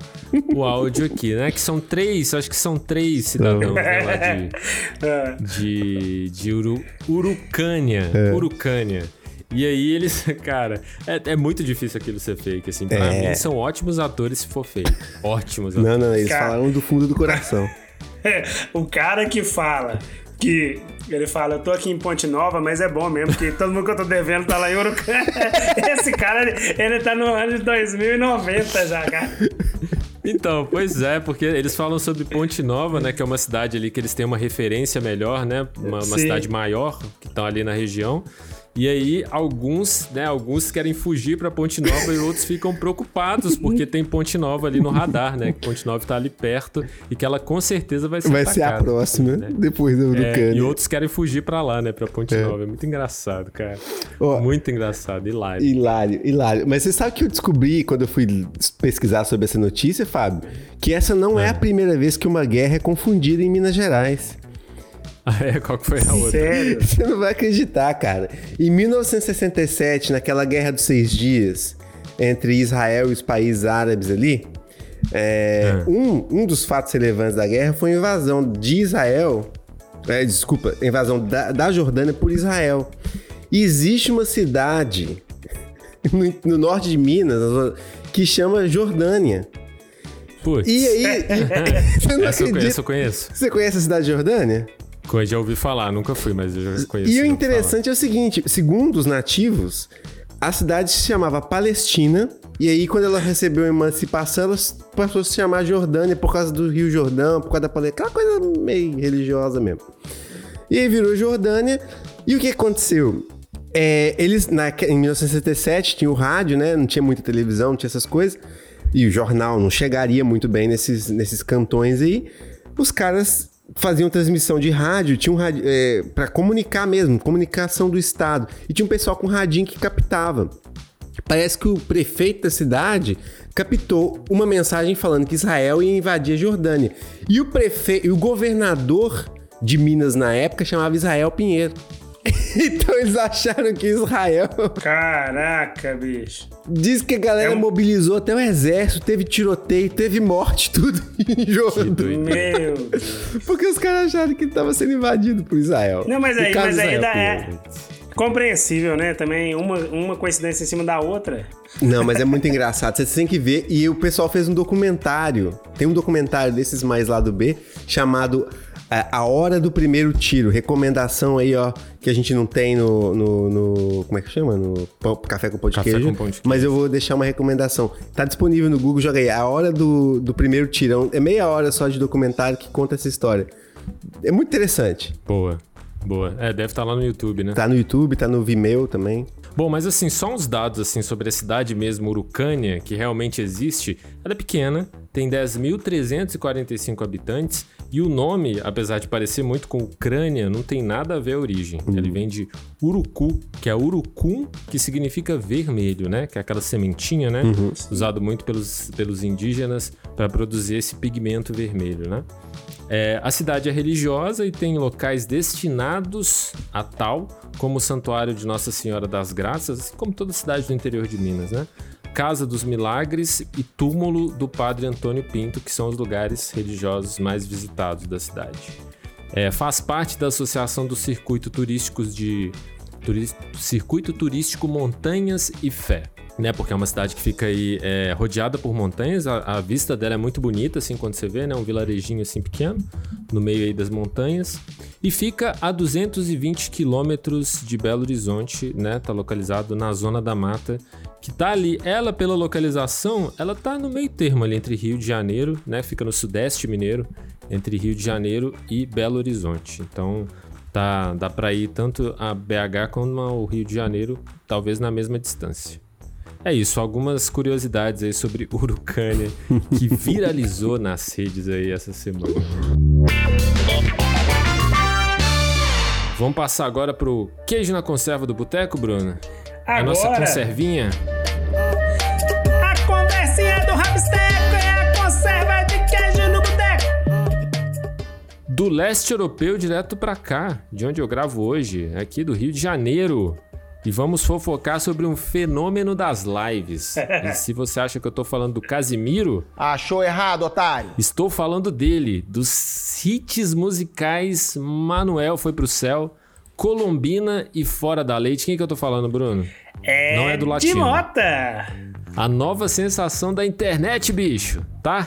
o áudio aqui, né? Que são três, acho que são três cidadãos né, lá de, É. de, de Uru, Urucânia. É. Urucânia. E aí eles, cara, é, é muito difícil aquilo ser fake, assim. Pra É. mim, são ótimos atores se for fake. Ótimos atores. Não, não, eles Cara. falaram do fundo do coração. o cara que fala que ele fala, eu tô aqui em Ponte Nova, mas é bom mesmo, porque todo mundo que eu tô devendo tá lá em Urucânia. Esse cara, ele, ele tá no ano de 2090 já, cara. Então, pois é, porque eles falam sobre Ponte Nova, né? Que é uma cidade ali que eles têm uma referência melhor, né? Uma, uma cidade maior que estão ali na região. E aí, alguns, né? Alguns querem fugir pra Ponte Nova e outros ficam preocupados porque tem Ponte Nova ali no radar, né? Que Ponte Nova tá ali perto e que ela com certeza vai ser Vai ser a atacada, próxima, né? depois do, do É, e outros querem fugir pra lá, né? Pra Ponte Nova. É muito engraçado, cara. Ó, muito engraçado, hilário. Hilário, hilário. Mas você sabe que eu descobri quando eu fui pesquisar sobre essa notícia, Fábio? Que essa não é, a primeira vez que uma guerra é confundida em Minas Gerais. Ah, é? Qual que foi a outra? Sério? Você não vai acreditar, cara. Em 1967, naquela Guerra dos Seis Dias, entre Israel e os países árabes ali, é, um, um dos fatos relevantes da guerra foi a invasão de Israel. é, desculpa, a invasão da, da Jordânia por Israel. E existe uma cidade no, no norte de Minas que chama Jordânia. Putz. E aí. você não essa, eu acredita? conheço, eu conheço. Você conhece a cidade de Jordânia? Eu já ouvi falar, nunca fui, mas eu já conheço. E o interessante é o seguinte: segundo os nativos, a cidade se chamava Palestina. E aí, quando ela recebeu a emancipação, ela passou a se chamar Jordânia por causa do Rio Jordão, por causa da Palestina. Aquela coisa meio religiosa mesmo. E aí virou Jordânia. E o que aconteceu? É, eles, na, em 1967, tinha o rádio, né? Não tinha muita televisão, não tinha essas coisas. E o jornal não chegaria muito bem nesses, nesses cantões aí. Os caras faziam transmissão de rádio, tinha um rádio é, para comunicar mesmo, comunicação do Estado. E tinha um pessoal com radinho que captava. Parece que o prefeito da cidade captou uma mensagem falando que Israel ia invadir a Jordânia. E o prefeito, o governador de Minas na época chamava Israel Pinheiro. então eles acharam que Israel Caraca, bicho. diz que a galera É um- mobilizou até o exército, teve tiroteio, teve morte, tudo em Jordânia. Meu Deus. Porque os caras acharam que estava sendo invadido por Israel. Não, mas aí, mas Israel ainda é compreensível, né? Também uma, uma coincidência em cima da outra. Não, mas é muito engraçado. Você tem que ver. E o pessoal fez um documentário. Tem um documentário desses mais lá do B chamado A Hora do Primeiro Tiro. Recomendação aí, ó, que a gente não tem no. no- no- como é que chama? No pão- Café com Pão de Café Queijo. com Pão de Queijo. Mas eu vou deixar uma recomendação. Tá disponível no Google, joga aí. A Hora do, do Primeiro Tiro. É É meia hora só de documentário que conta essa história. É muito interessante. Boa, boa. É, deve estar lá no YouTube, né? Tá no YouTube, tá no Vimeo também. Bom, mas assim, só uns dados assim sobre a cidade mesmo, Urucânia, que realmente existe. Ela é pequena, tem 10.345 habitantes e o nome, apesar de parecer muito com Ucrânia, não tem nada a ver a origem. Ele vem de urucu, que é urucum, que significa vermelho, né? Que é aquela sementinha, né? Usado muito pelos, pelos indígenas para produzir esse pigmento vermelho, né? É, a cidade é religiosa e tem locais destinados a tal, como o Santuário de Nossa Senhora das Graças, assim como toda cidade do interior de Minas, né? Casa dos Milagres e túmulo do Padre Antônio Pinto, que são os lugares religiosos mais visitados da cidade. É, faz parte da Associação dos Circuitos Turísticos de Circuito Turístico Montanhas e Fé. Né, porque é uma cidade que fica aí é, rodeada por montanhas, a, a vista dela é muito bonita, assim, quando você vê, né? Um vilarejinho assim pequeno, no meio aí das montanhas. E fica a 220 quilômetros de Belo Horizonte, né? Tá localizado na Zona da Mata, que tá ali, ela pela localização, ela tá no meio termo ali entre Rio de Janeiro, né? Fica no sudeste mineiro, entre Rio de Janeiro e Belo Horizonte. Então, tá, dá pra ir tanto a BH como ao Rio de Janeiro, talvez na mesma distância. É isso, algumas curiosidades aí sobre Urucânia que viralizou nas redes aí essa semana. Vamos passar agora pro queijo na conserva do boteco, Bruno? A nossa Agora, conservinha. É a conserva de queijo no boteco. Do leste europeu direto pra cá, de onde eu gravo hoje, aqui do Rio de Janeiro. E vamos fofocar sobre um fenômeno das lives. e se você acha que eu tô falando do Casimiro, Achou errado, otário. Estou falando dele, dos hits musicais Manuel Foi Pro Céu, Colombina e Fora da Lei. De quem que eu tô falando, Bruno? É Não é do de latino. mota. A nova sensação da internet, bicho, tá?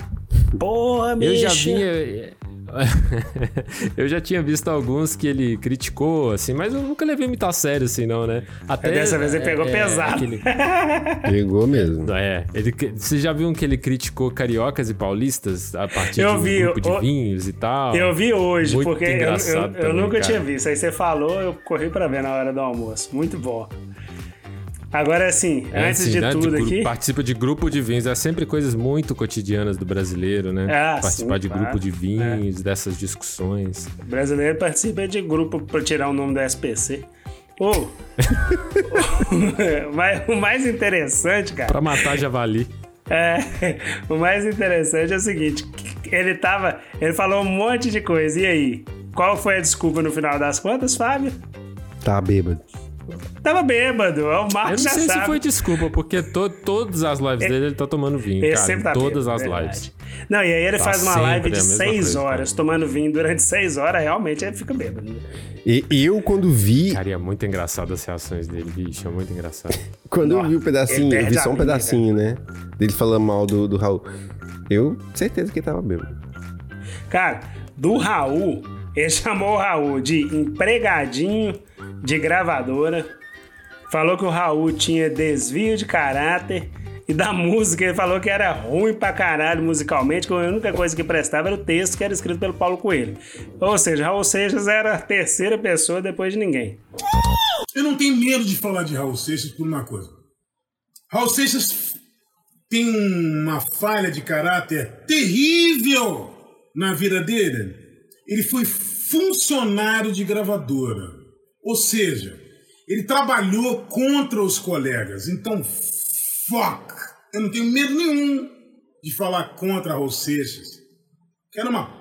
Porra, Eu bicho. já vinha... eu já tinha visto alguns que ele criticou, assim, mas eu nunca levei muito a sério, assim, não, né? Até, Dessa vez ele pegou pesado. aquele- Pegou mesmo. É, ele, você já viu que ele criticou cariocas e paulistas a partir Eu de um vi, grupo de eu- vinhos e tal? Eu vi hoje, Muito porque eu, eu, engraçado eu também, nunca cara. tinha visto. Aí você falou, eu corri pra ver na hora do almoço. Muito bom. Agora, assim, É, antes assim, de né, tudo gru- aqui. Participa de grupo de vinhos. É sempre coisas muito cotidianas do brasileiro, né? Ah, Participar sim, de claro. grupo de vinhos, dessas discussões. O brasileiro participa de grupo pra tirar o nome do SPC. Ô! Mas o mais interessante, cara. Pra matar javali. É, o mais interessante é o seguinte: ele tava. Ele falou um monte de coisa. E aí? qual foi a desculpa no final das contas, Fábio? Tá bêbado. Tava bêbado, o Eu Marcos não já sei sabe. se foi desculpa, porque to- todas as lives dele ele tá tomando vinho, Ele cara. sempre em tá todas bêbado, as verdade. lives. Não, e aí ele Tá faz uma live de seis coisa, horas, tomando vinho durante seis horas, realmente ele fica bêbado. né? E eu, quando vi, Cara, e é muito engraçado as reações dele, bicho. É muito engraçado. quando eu vi o pedacinho, ele eu vi só um linha, pedacinho, né? Dele falando mal do, do Raul. Eu, certeza que ele tava bêbado. Cara, do Raul, ele chamou o Raul de empregadinho de gravadora. Falou que o Raul tinha desvio de caráter. E da música, ele falou que era ruim pra caralho musicalmente, que a única coisa que prestava era o texto que era escrito pelo Paulo Coelho. Ou seja, Raul Seixas era a terceira pessoa depois de ninguém. Eu não tenho medo de falar de Raul Seixas por uma coisa. Raul Seixas tem uma falha de caráter terrível na vida dele. Ele foi funcionário de gravadora. Ou seja, ele trabalhou contra os colegas. Então, fuck! Eu não tenho medo nenhum de falar contra Raul Seixas. Que era uma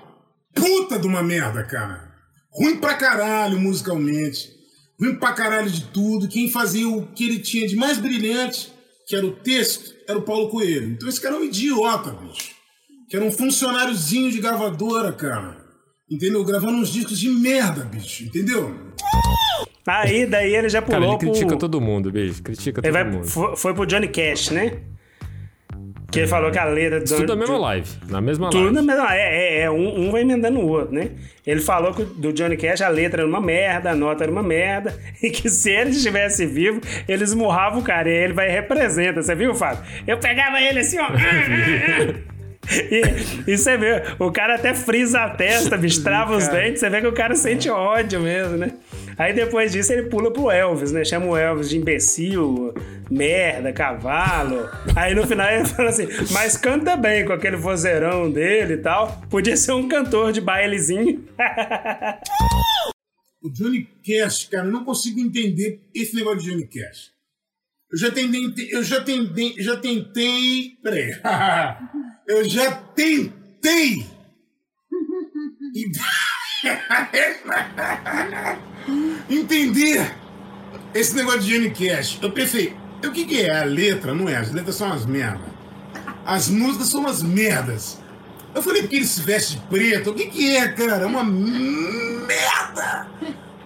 puta de uma merda, cara. Ruim pra caralho musicalmente. Ruim pra caralho de tudo. Quem fazia o que ele tinha de mais brilhante, que era o texto, era o Paulo Coelho. Então esse cara é um idiota, bicho. Que era um funcionáriozinho de gravadora, cara. Entendeu? Gravando uns discos de merda, bicho. Entendeu? Aí, daí ele já Cara, pulou ele critica pro... todo mundo, bicho. Critica Ele todo vai, mundo. foi, foi pro Johnny Cash, né? Que ele falou que a letra do Isso tudo na mesma live. Na mesma Tudo live. na mesma. É, é, é, um, um vai emendando o outro, né? Ele falou que do Johnny Cash a letra era uma merda, a nota era uma merda, e que se ele estivesse vivo, ele esmurrava o cara. E aí ele vai e representa. Você viu, Fábio? Eu pegava ele assim, ó. E, e você vê, o cara até frisa a testa, bicho, trava os dentes, você vê que o cara sente ódio mesmo, né? Aí depois disso ele pula pro Elvis, né? Chama o Elvis de imbecil, merda, cavalo. Aí no final ele fala assim, mas canta bem com aquele vozeirão dele e tal. Podia ser um cantor de bailezinho. O Johnny Cash, cara, eu não consigo entender esse negócio de Johnny Cash. Eu já tentei, eu já tentei, já tentei, peraí, eu já tentei entender esse negócio de Johnny Cash. Eu pensei, o que, que é a letra? Não é, as letras são umas merdas. As músicas são umas merdas. Eu falei porque ele se veste de preto. O que, que é, cara? É uma merda!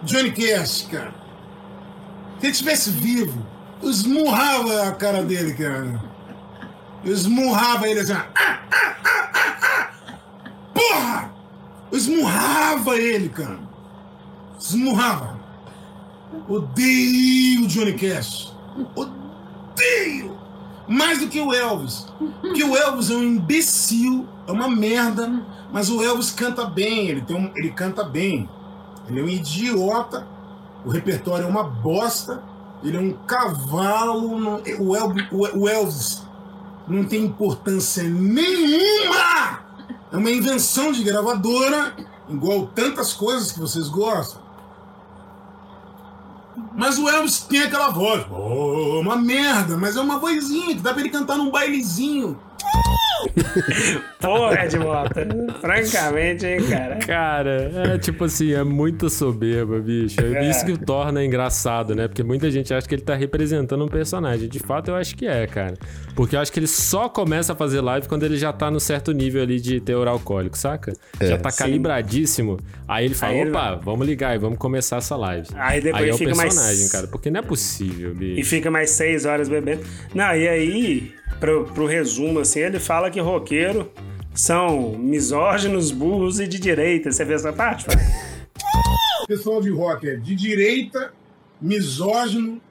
Johnny Cash, cara. Se ele estivesse vivo, eu esmurrava a cara dele, cara. Eu esmurrava ele assim. Ah, ah, ah, ah, ah. Porra! Eu esmurrava ele, cara. Esmurrava. Odeio o Johnny Cash. Odeio! Mais do que o Elvis. Porque o Elvis é um imbecil, é uma merda, mas o Elvis canta bem, ele, tem um, ele canta bem. Ele é um idiota, o repertório é uma bosta, ele é um cavalo. não- o, Elvis, o- o Elvis não tem importância nenhuma! É uma invenção de gravadora, igual tantas coisas que vocês gostam. Mas o Elvis tem aquela voz, oh, uma merda, mas é uma vozinha que dá pra ele cantar num bailezinho. Porra, de. Francamente, hein, cara. Cara, é tipo assim, é muita soberba, bicho. É É. isso que o torna engraçado, né? Porque muita gente acha que ele tá representando um personagem. De fato, eu acho que é, cara. Porque eu acho que ele só começa a fazer live quando ele já tá no certo nível ali de teor alcoólico, saca? já tá sim. calibradíssimo. Aí ele fala, Aí ele opa, vamos ligar e vamos começar essa live. Aí depois aí é o fica mais- personagem, cara. Porque não é possível, bicho. E fica mais seis horas bebendo. Não, e aí, pro, pro resumo, assim, ele fala que roqueiro são misóginos, burros e de direita. Você vê essa parte? Fábio? Pessoal de rock é de direita, misógino,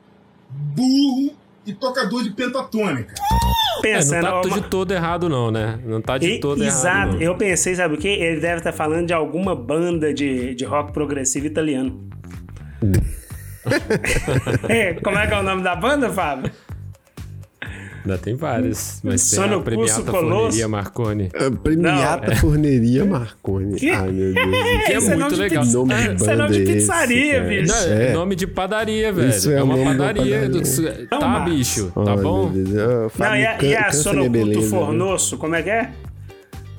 burro e tocador de pentatônica. É, Pensando, não tá ó, de todo errado, não, né? Não tá de E- todo exato, errado. Não. eu pensei, sabe o quê? Ele deve estar falando de alguma banda de, de rock progressivo italiano. É, como é que é o nome da banda, Fábio? Ainda tem várias. Mas tem Sono a premiata. Forneria Marconi. A premiata Não, é. Forneria Marconi. Que? Ai, meu Deus. Que é é muito legal. pizza- nome de Esse é nome de é pizzaria, esse, bicho. Não, é É. nome de padaria, velho. Isso é é uma padaria. padaria. do- Tá, bicho? Tá bom? Não, e a, e a Sonoculto né? Fornosso, como é que é?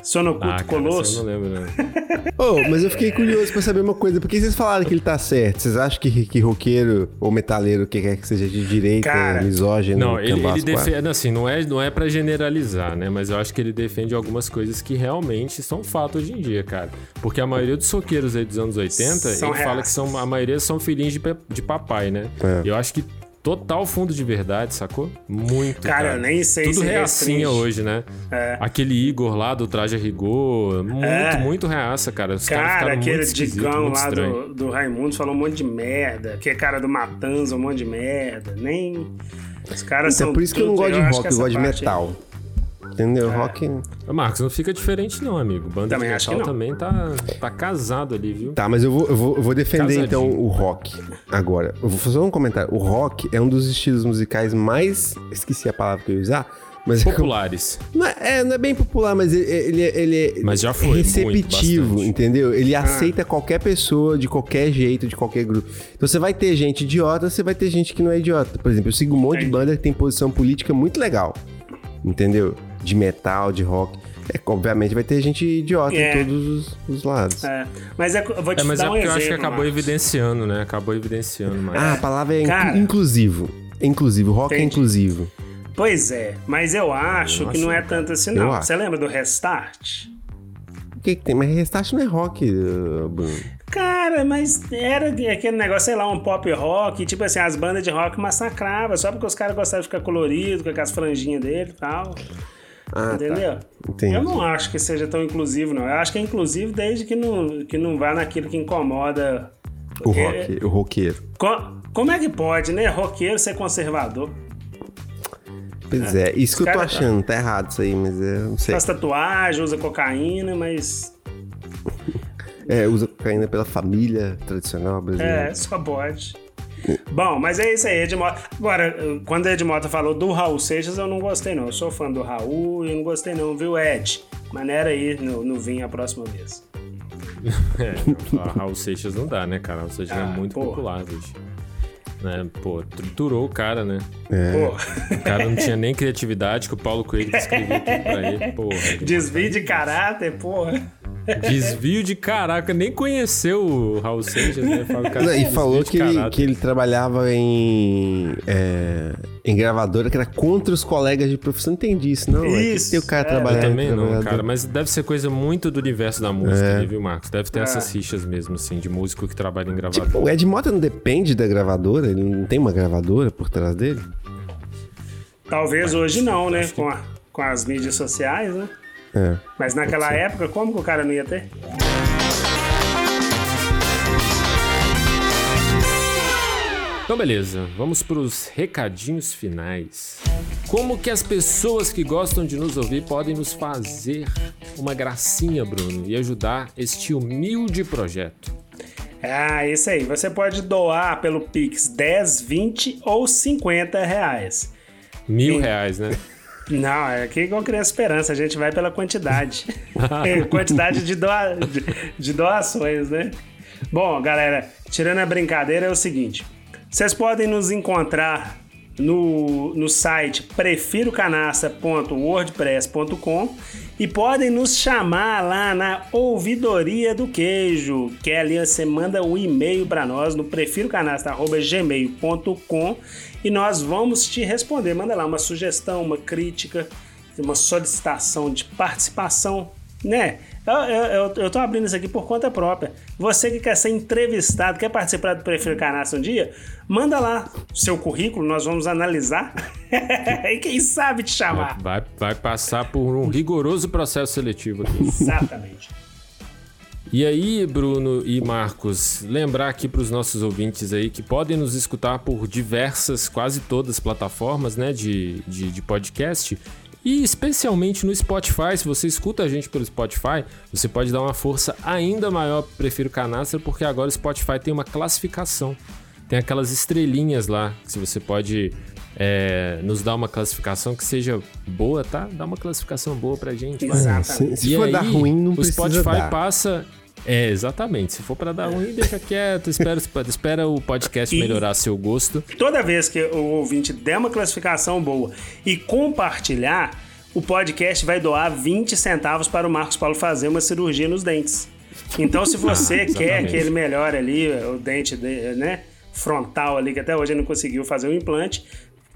Sonocuto Ah, cara, Colosso. eu não lembro, não. Oh, mas eu fiquei curioso pra saber uma coisa. Por que vocês falaram que ele tá certo? Vocês acham que, que roqueiro ou metaleiro, que quer que seja de direita, Cara, misógino, Não, ele, ele defende, assim, não é, não é pra generalizar, né? Mas eu acho que ele defende algumas coisas que realmente são fato hoje em dia, cara. Porque a maioria dos soqueiros aí dos anos 80, São ele fala que são, a maioria são filhinhos de, de papai, né? É. Eu acho que total fundo de verdade, sacou? Muito, Cara, cara. eu nem sei Tudo se reacinha restringe. hoje, né? É. Aquele Igor lá do Traje Rigor, muito, É. muito reaça, cara. Os caras Cara, ficaram aquele Digão muito lá estranho. do, do Raimundo falou um monte de merda. Que é cara do Matanza, um monte de merda. Nem. Os caras Então, são. por isso que eu não gosto de rock, eu essa gosto de metal. Entendeu? É. Rock. Marcos, não fica diferente não, amigo. Banda Também de acho metal que não. também tá, tá casado ali, viu? Tá, mas eu vou, eu vou, eu vou defender Casadinho. então o rock agora. Eu vou fazer um comentário. O rock é um dos estilos musicais mais. Esqueci a palavra que eu ia usar. Mas é Populares. Não é, é, não é bem popular, mas ele, ele, ele é Mas já foi, receptivo, muito, entendeu? Ah. Ele aceita qualquer pessoa, de qualquer jeito, de qualquer grupo. Então você vai ter gente idiota, você vai ter gente que não é idiota. Por exemplo, eu sigo um monte de Entendi. banda que tem posição política muito legal, entendeu? De metal, de rock. É, obviamente vai ter gente idiota É. em todos os, os lados. É. Mas é, eu vou te É, mas dar é um porque eu exemplo. acho que acabou Marcos. evidenciando, né? Acabou evidenciando mais. Ah, a palavra é Cara. inclusivo. É inclusivo, rock é Entendi. inclusivo. Pois é, mas eu acho Eu que não é tanto assim, Eu não. acho. Você lembra do Restart? O que, que tem? Mas Restart não é rock, uh, Bruno. Cara, mas era aquele negócio, sei lá, um pop rock, tipo assim, as bandas de rock massacravam, só porque os caras gostavam de ficar colorido, com aquelas franjinhas dele e tal. Ah, entendeu? tá. Eu não acho que seja tão inclusivo, não. Eu acho que é inclusivo desde que não, que não vá naquilo que incomoda. O rock, o roqueiro. Co- Como é que pode, né? Roqueiro ser conservador? Pois é, isso que eu tô cara- achando, tá errado isso aí, mas é, não sei. Faz tatuagem, usa cocaína, mas. É, usa cocaína pela família tradicional brasileira. É, só pode. Bom, mas é isso aí, Edmota. Agora, quando a Edmota falou do Raul Seixas, eu não gostei, não. Eu sou fã do Raul e eu não gostei, não, viu, Ed? Maneira aí no, no vinho a próxima vez. É, Raul Seixas não dá, né, cara? Raul Seixas Ah, é muito porra. popular, bicho. Né? Pô, triturou o cara, né? Pô, O cara não tinha nem criatividade, que o Paulo Coelho escreveu tudo pra ele. Porra. desvio de caráter, porra. Desvio de caraca, nem conheceu o Raul Seixas, né? Fala, e falou de que ele, caráter. que ele trabalhava em, é, em gravadora, que era contra os colegas de profissão. Não entendi isso, não. é que Isso, tem o cara é. trabalhando Eu também não, gravadora. cara, mas deve ser coisa muito do universo da música, É. ali, viu, Marcos? Deve ter É. essas rixas mesmo, assim, de músico que trabalha em gravador. Tipo, o Ed Mota não depende da gravadora? Ele não tem uma gravadora por trás dele? Talvez hoje não, né? Com, a- com as mídias sociais, né? É. Mas naquela época, como que o cara não ia ter? Então, beleza, vamos para os recadinhos finais. Como que as pessoas que gostam de nos ouvir podem nos fazer uma gracinha, Bruno, e ajudar este humilde projeto? Ah, isso aí. Você pode doar pelo Pix 10, 20 ou 50 reais. Mil reais, né? Não, é aqui que eu criei esperança. A gente vai pela quantidade. É, quantidade de, doa- de- de doações, né? Bom, galera, tirando a brincadeira, é o seguinte. Vocês podem nos encontrar no, no site prefirocanaça.wordpress.com e podem nos chamar lá na Ouvidoria do Queijo, que é ali você manda um e-mail para nós no prefirocanaça.gmail.com e nós vamos te responder. Manda lá uma sugestão, uma crítica, uma solicitação de participação, né? Eu, eu, eu, tô abrindo isso aqui por conta própria. Você que quer ser entrevistado, quer participar do Prefiro Canastra um dia, manda lá seu currículo, nós vamos analisar e quem sabe te chamar. Vai, vai passar por um rigoroso processo seletivo aqui. Exatamente. E aí, Bruno e Marcos, lembrar aqui para os nossos ouvintes aí que podem nos escutar por diversas, quase todas as plataformas né, de, de, de podcast. E especialmente no Spotify, se você escuta a gente pelo Spotify, você pode dar uma força ainda maior pro Prefiro Canastra, porque agora o Spotify tem uma classificação. Tem aquelas estrelinhas lá, que se você pode é, nos dar uma classificação que seja boa, tá? Dá uma classificação boa pra gente. vai. Exatamente. Se, se E for aí, dar ruim, não o precisa Spotify dar. passa. É, exatamente. Se for pra dar ruim, deixa quieto. Espera, espera o podcast E- melhorar seu gosto. Toda vez que o ouvinte der uma classificação boa e compartilhar, o podcast vai doar 20 centavos para o Marcos Paulo fazer uma cirurgia nos dentes. Então, se você Ah, quer que ele melhore ali, o dente de- né, frontal ali, que até hoje ele não conseguiu fazer o implante,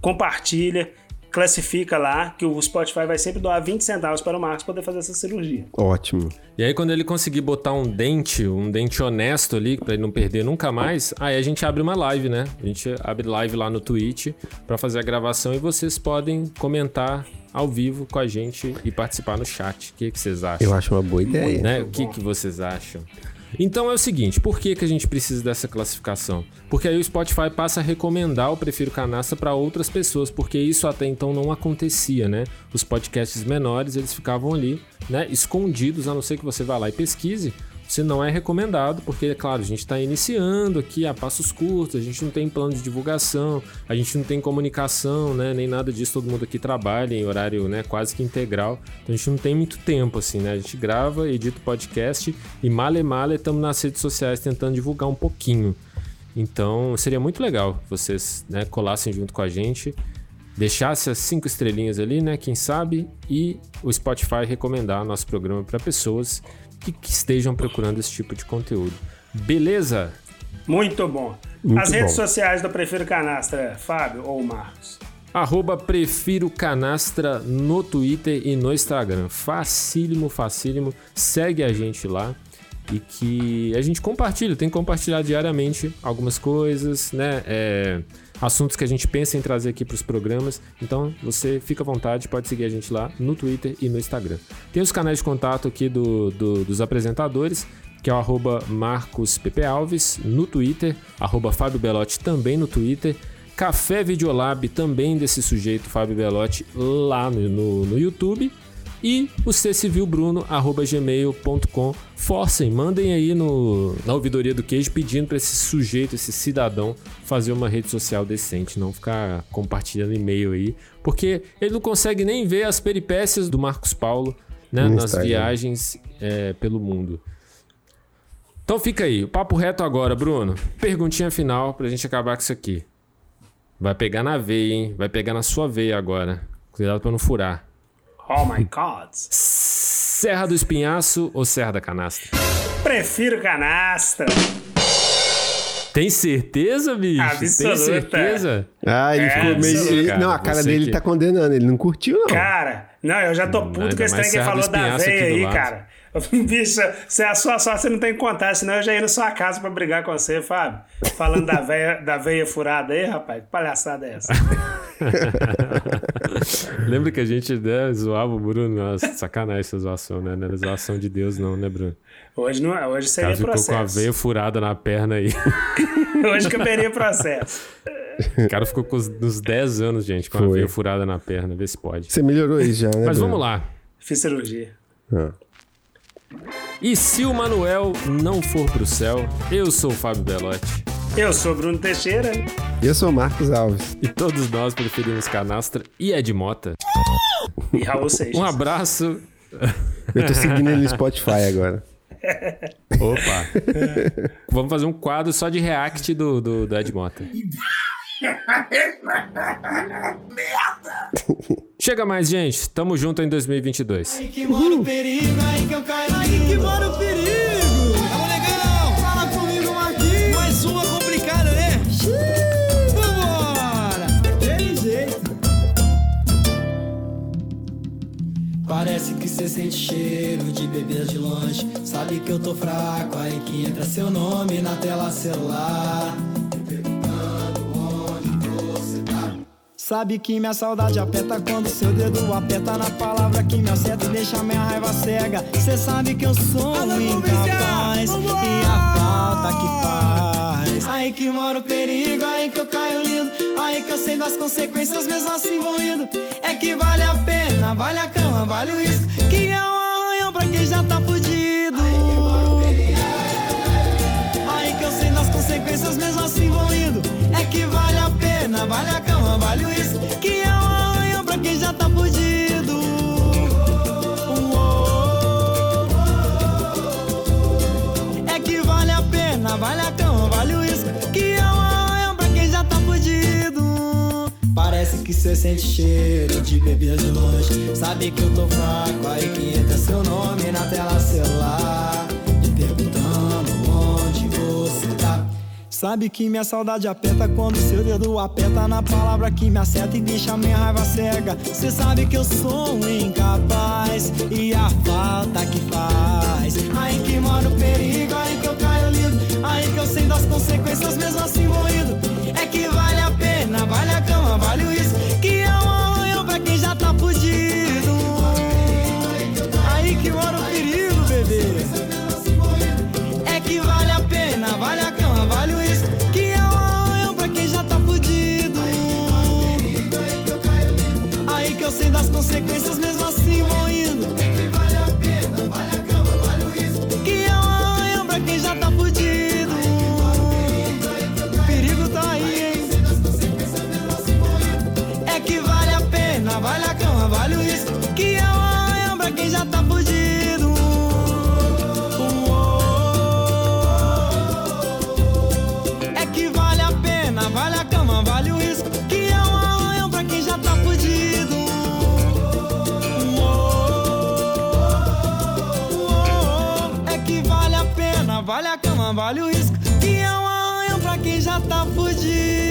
compartilha, classifica lá, que o Spotify vai sempre doar 20 centavos para o Marcos poder fazer essa cirurgia. Ótimo. E aí, quando ele conseguir botar um dente, um dente honesto ali, pra ele não perder nunca mais, aí a gente abre uma live, né? A gente abre live lá no Twitch pra fazer a gravação e vocês podem comentar ao vivo com a gente e participar no chat. O que, que vocês acham? Eu acho uma boa ideia. né? O que, que vocês acham? Então é o seguinte, por que, que a gente precisa dessa classificação? Porque aí o Spotify passa a recomendar o Prefiro Canastra para outras pessoas, porque isso até então não acontecia, né? Os podcasts menores, eles ficavam ali, né, escondidos, a não ser que você vá lá e pesquise. Você não é recomendado, porque, claro, a gente está iniciando aqui a passos curtos, a gente não tem plano de divulgação, a gente não tem comunicação, né? Nem nada disso, todo mundo aqui trabalha em horário né, quase que integral. Então a gente não tem muito tempo, assim, né? A gente grava, edita o podcast e male male estamos nas redes sociais tentando divulgar um pouquinho. Então seria muito legal vocês né, colassem junto com a gente, deixasse as cinco estrelinhas ali, né? Quem sabe, e o Spotify recomendar nosso programa para pessoas que, que estejam procurando esse tipo de conteúdo. Beleza? Muito bom. Muito As redes bom. sociais do Prefiro Canastra, Fábio ou Marcos? Arroba Prefiro Canastra no Twitter e no Instagram. Facílimo, facílimo. Segue a gente lá e que a gente compartilha. Tem que compartilhar diariamente algumas coisas, né? É, assuntos que a gente pensa em trazer aqui para os programas. Então você fica à vontade, pode seguir a gente lá no Twitter e no Instagram. Tem os canais de contato aqui do, do- dos apresentadores. Que é o arroba Marcos Pepe Alves no Twitter, arroba Fábio Belotti também no Twitter, Café Videolab, também desse sujeito, Fábio Belotti, lá no, no, no YouTube. E o ccivilbruno.gmail.com. Forcem, mandem aí no, na ouvidoria do queijo pedindo para esse sujeito, esse cidadão, fazer uma rede social decente, não ficar compartilhando e-mail aí. Porque ele não consegue nem ver as peripécias do Marcos Paulo né, No nas Instagram. viagens é, pelo mundo. Então fica aí, o papo reto agora, Bruno. Perguntinha final pra gente acabar com isso aqui. Vai pegar na veia, hein? Vai pegar na sua veia agora. Cuidado pra não furar. Oh my God. Serra do Espinhaço ou Serra da Canastra? Prefiro Canastra. Tem certeza, bicho? Absoluta. Tem certeza? Ah, ele É, ficou meio. ele- não, a cara dele que- tá condenando. Ele não curtiu, não. Cara, não, eu já tô puto com esse trem que falou da veia aí, lado. cara. Bicho, se é a sua sorte, você não tem que contar, senão eu já ia na sua casa pra brigar com você, Fábio. Falando da veia, da veia furada aí, rapaz. Que palhaçada é essa? Lembra que a gente né, zoava o Bruno? Nossa, sacanagem essa zoação, né? Não era zoação de Deus, não, né, Bruno? Hoje, não, é, hoje O seria cara ficou com a processo. veia furada na perna aí. Hoje caberia processo. O cara ficou com os, uns 10 anos, gente, com a Foi. veia furada na perna. Vê se pode. Você melhorou isso já, né? Mas Bruno? vamos lá. Fiz cirurgia. Ah. E se o Manuel não for pro céu, eu sou o Fábio Belotti. Eu sou Bruno Teixeira. Eu sou o Marcos Alves. E todos nós preferimos Canastra e Ed Mota. E Raul Seixas. Um abraço. Eu tô seguindo ele no Spotify agora. Opa. Vamos fazer um quadro só de react do, do, do Ed Mota. Chega mais, gente. Tamo junto em 2022. Aí que mora o perigo, aí que eu caio Aí que mora o perigo Parece que cê sente cheiro de bebida de longe Sabe que eu tô fraco, aí que entra seu nome na tela celular Perguntando onde você tá Sabe que minha saudade aperta quando seu dedo aperta na palavra que me acerta e deixa minha raiva cega. Cê sabe que eu sou incapaz e a falta que faz. Aí que mora o perigo, aí que eu caio lindo, aí que eu sei das consequências, mesmo assim vou indo. É que vale a pena, vale a cama, vale o risco, que é um arranhão pra quem já tá fudido. Aí que eu sei das consequências, mesmo assim vou indo. É que vale a pena, vale a cama, vale o isso. Que é um arranhão pra quem já tá fudido. Que cê sente cheiro de bebida de longe. Sabe que eu tô fraco, aí que entra seu nome na tela celular. Me perguntando onde você tá. Sabe que minha saudade aperta quando seu dedo aperta na palavra que me acerta e deixa minha raiva cega. Cê sabe que eu sou um incapaz e a falta que faz. Aí que mora o perigo, aí que eu caio lido, aí que eu sei das consequências mesmo assim indo. É que vale a pena, vale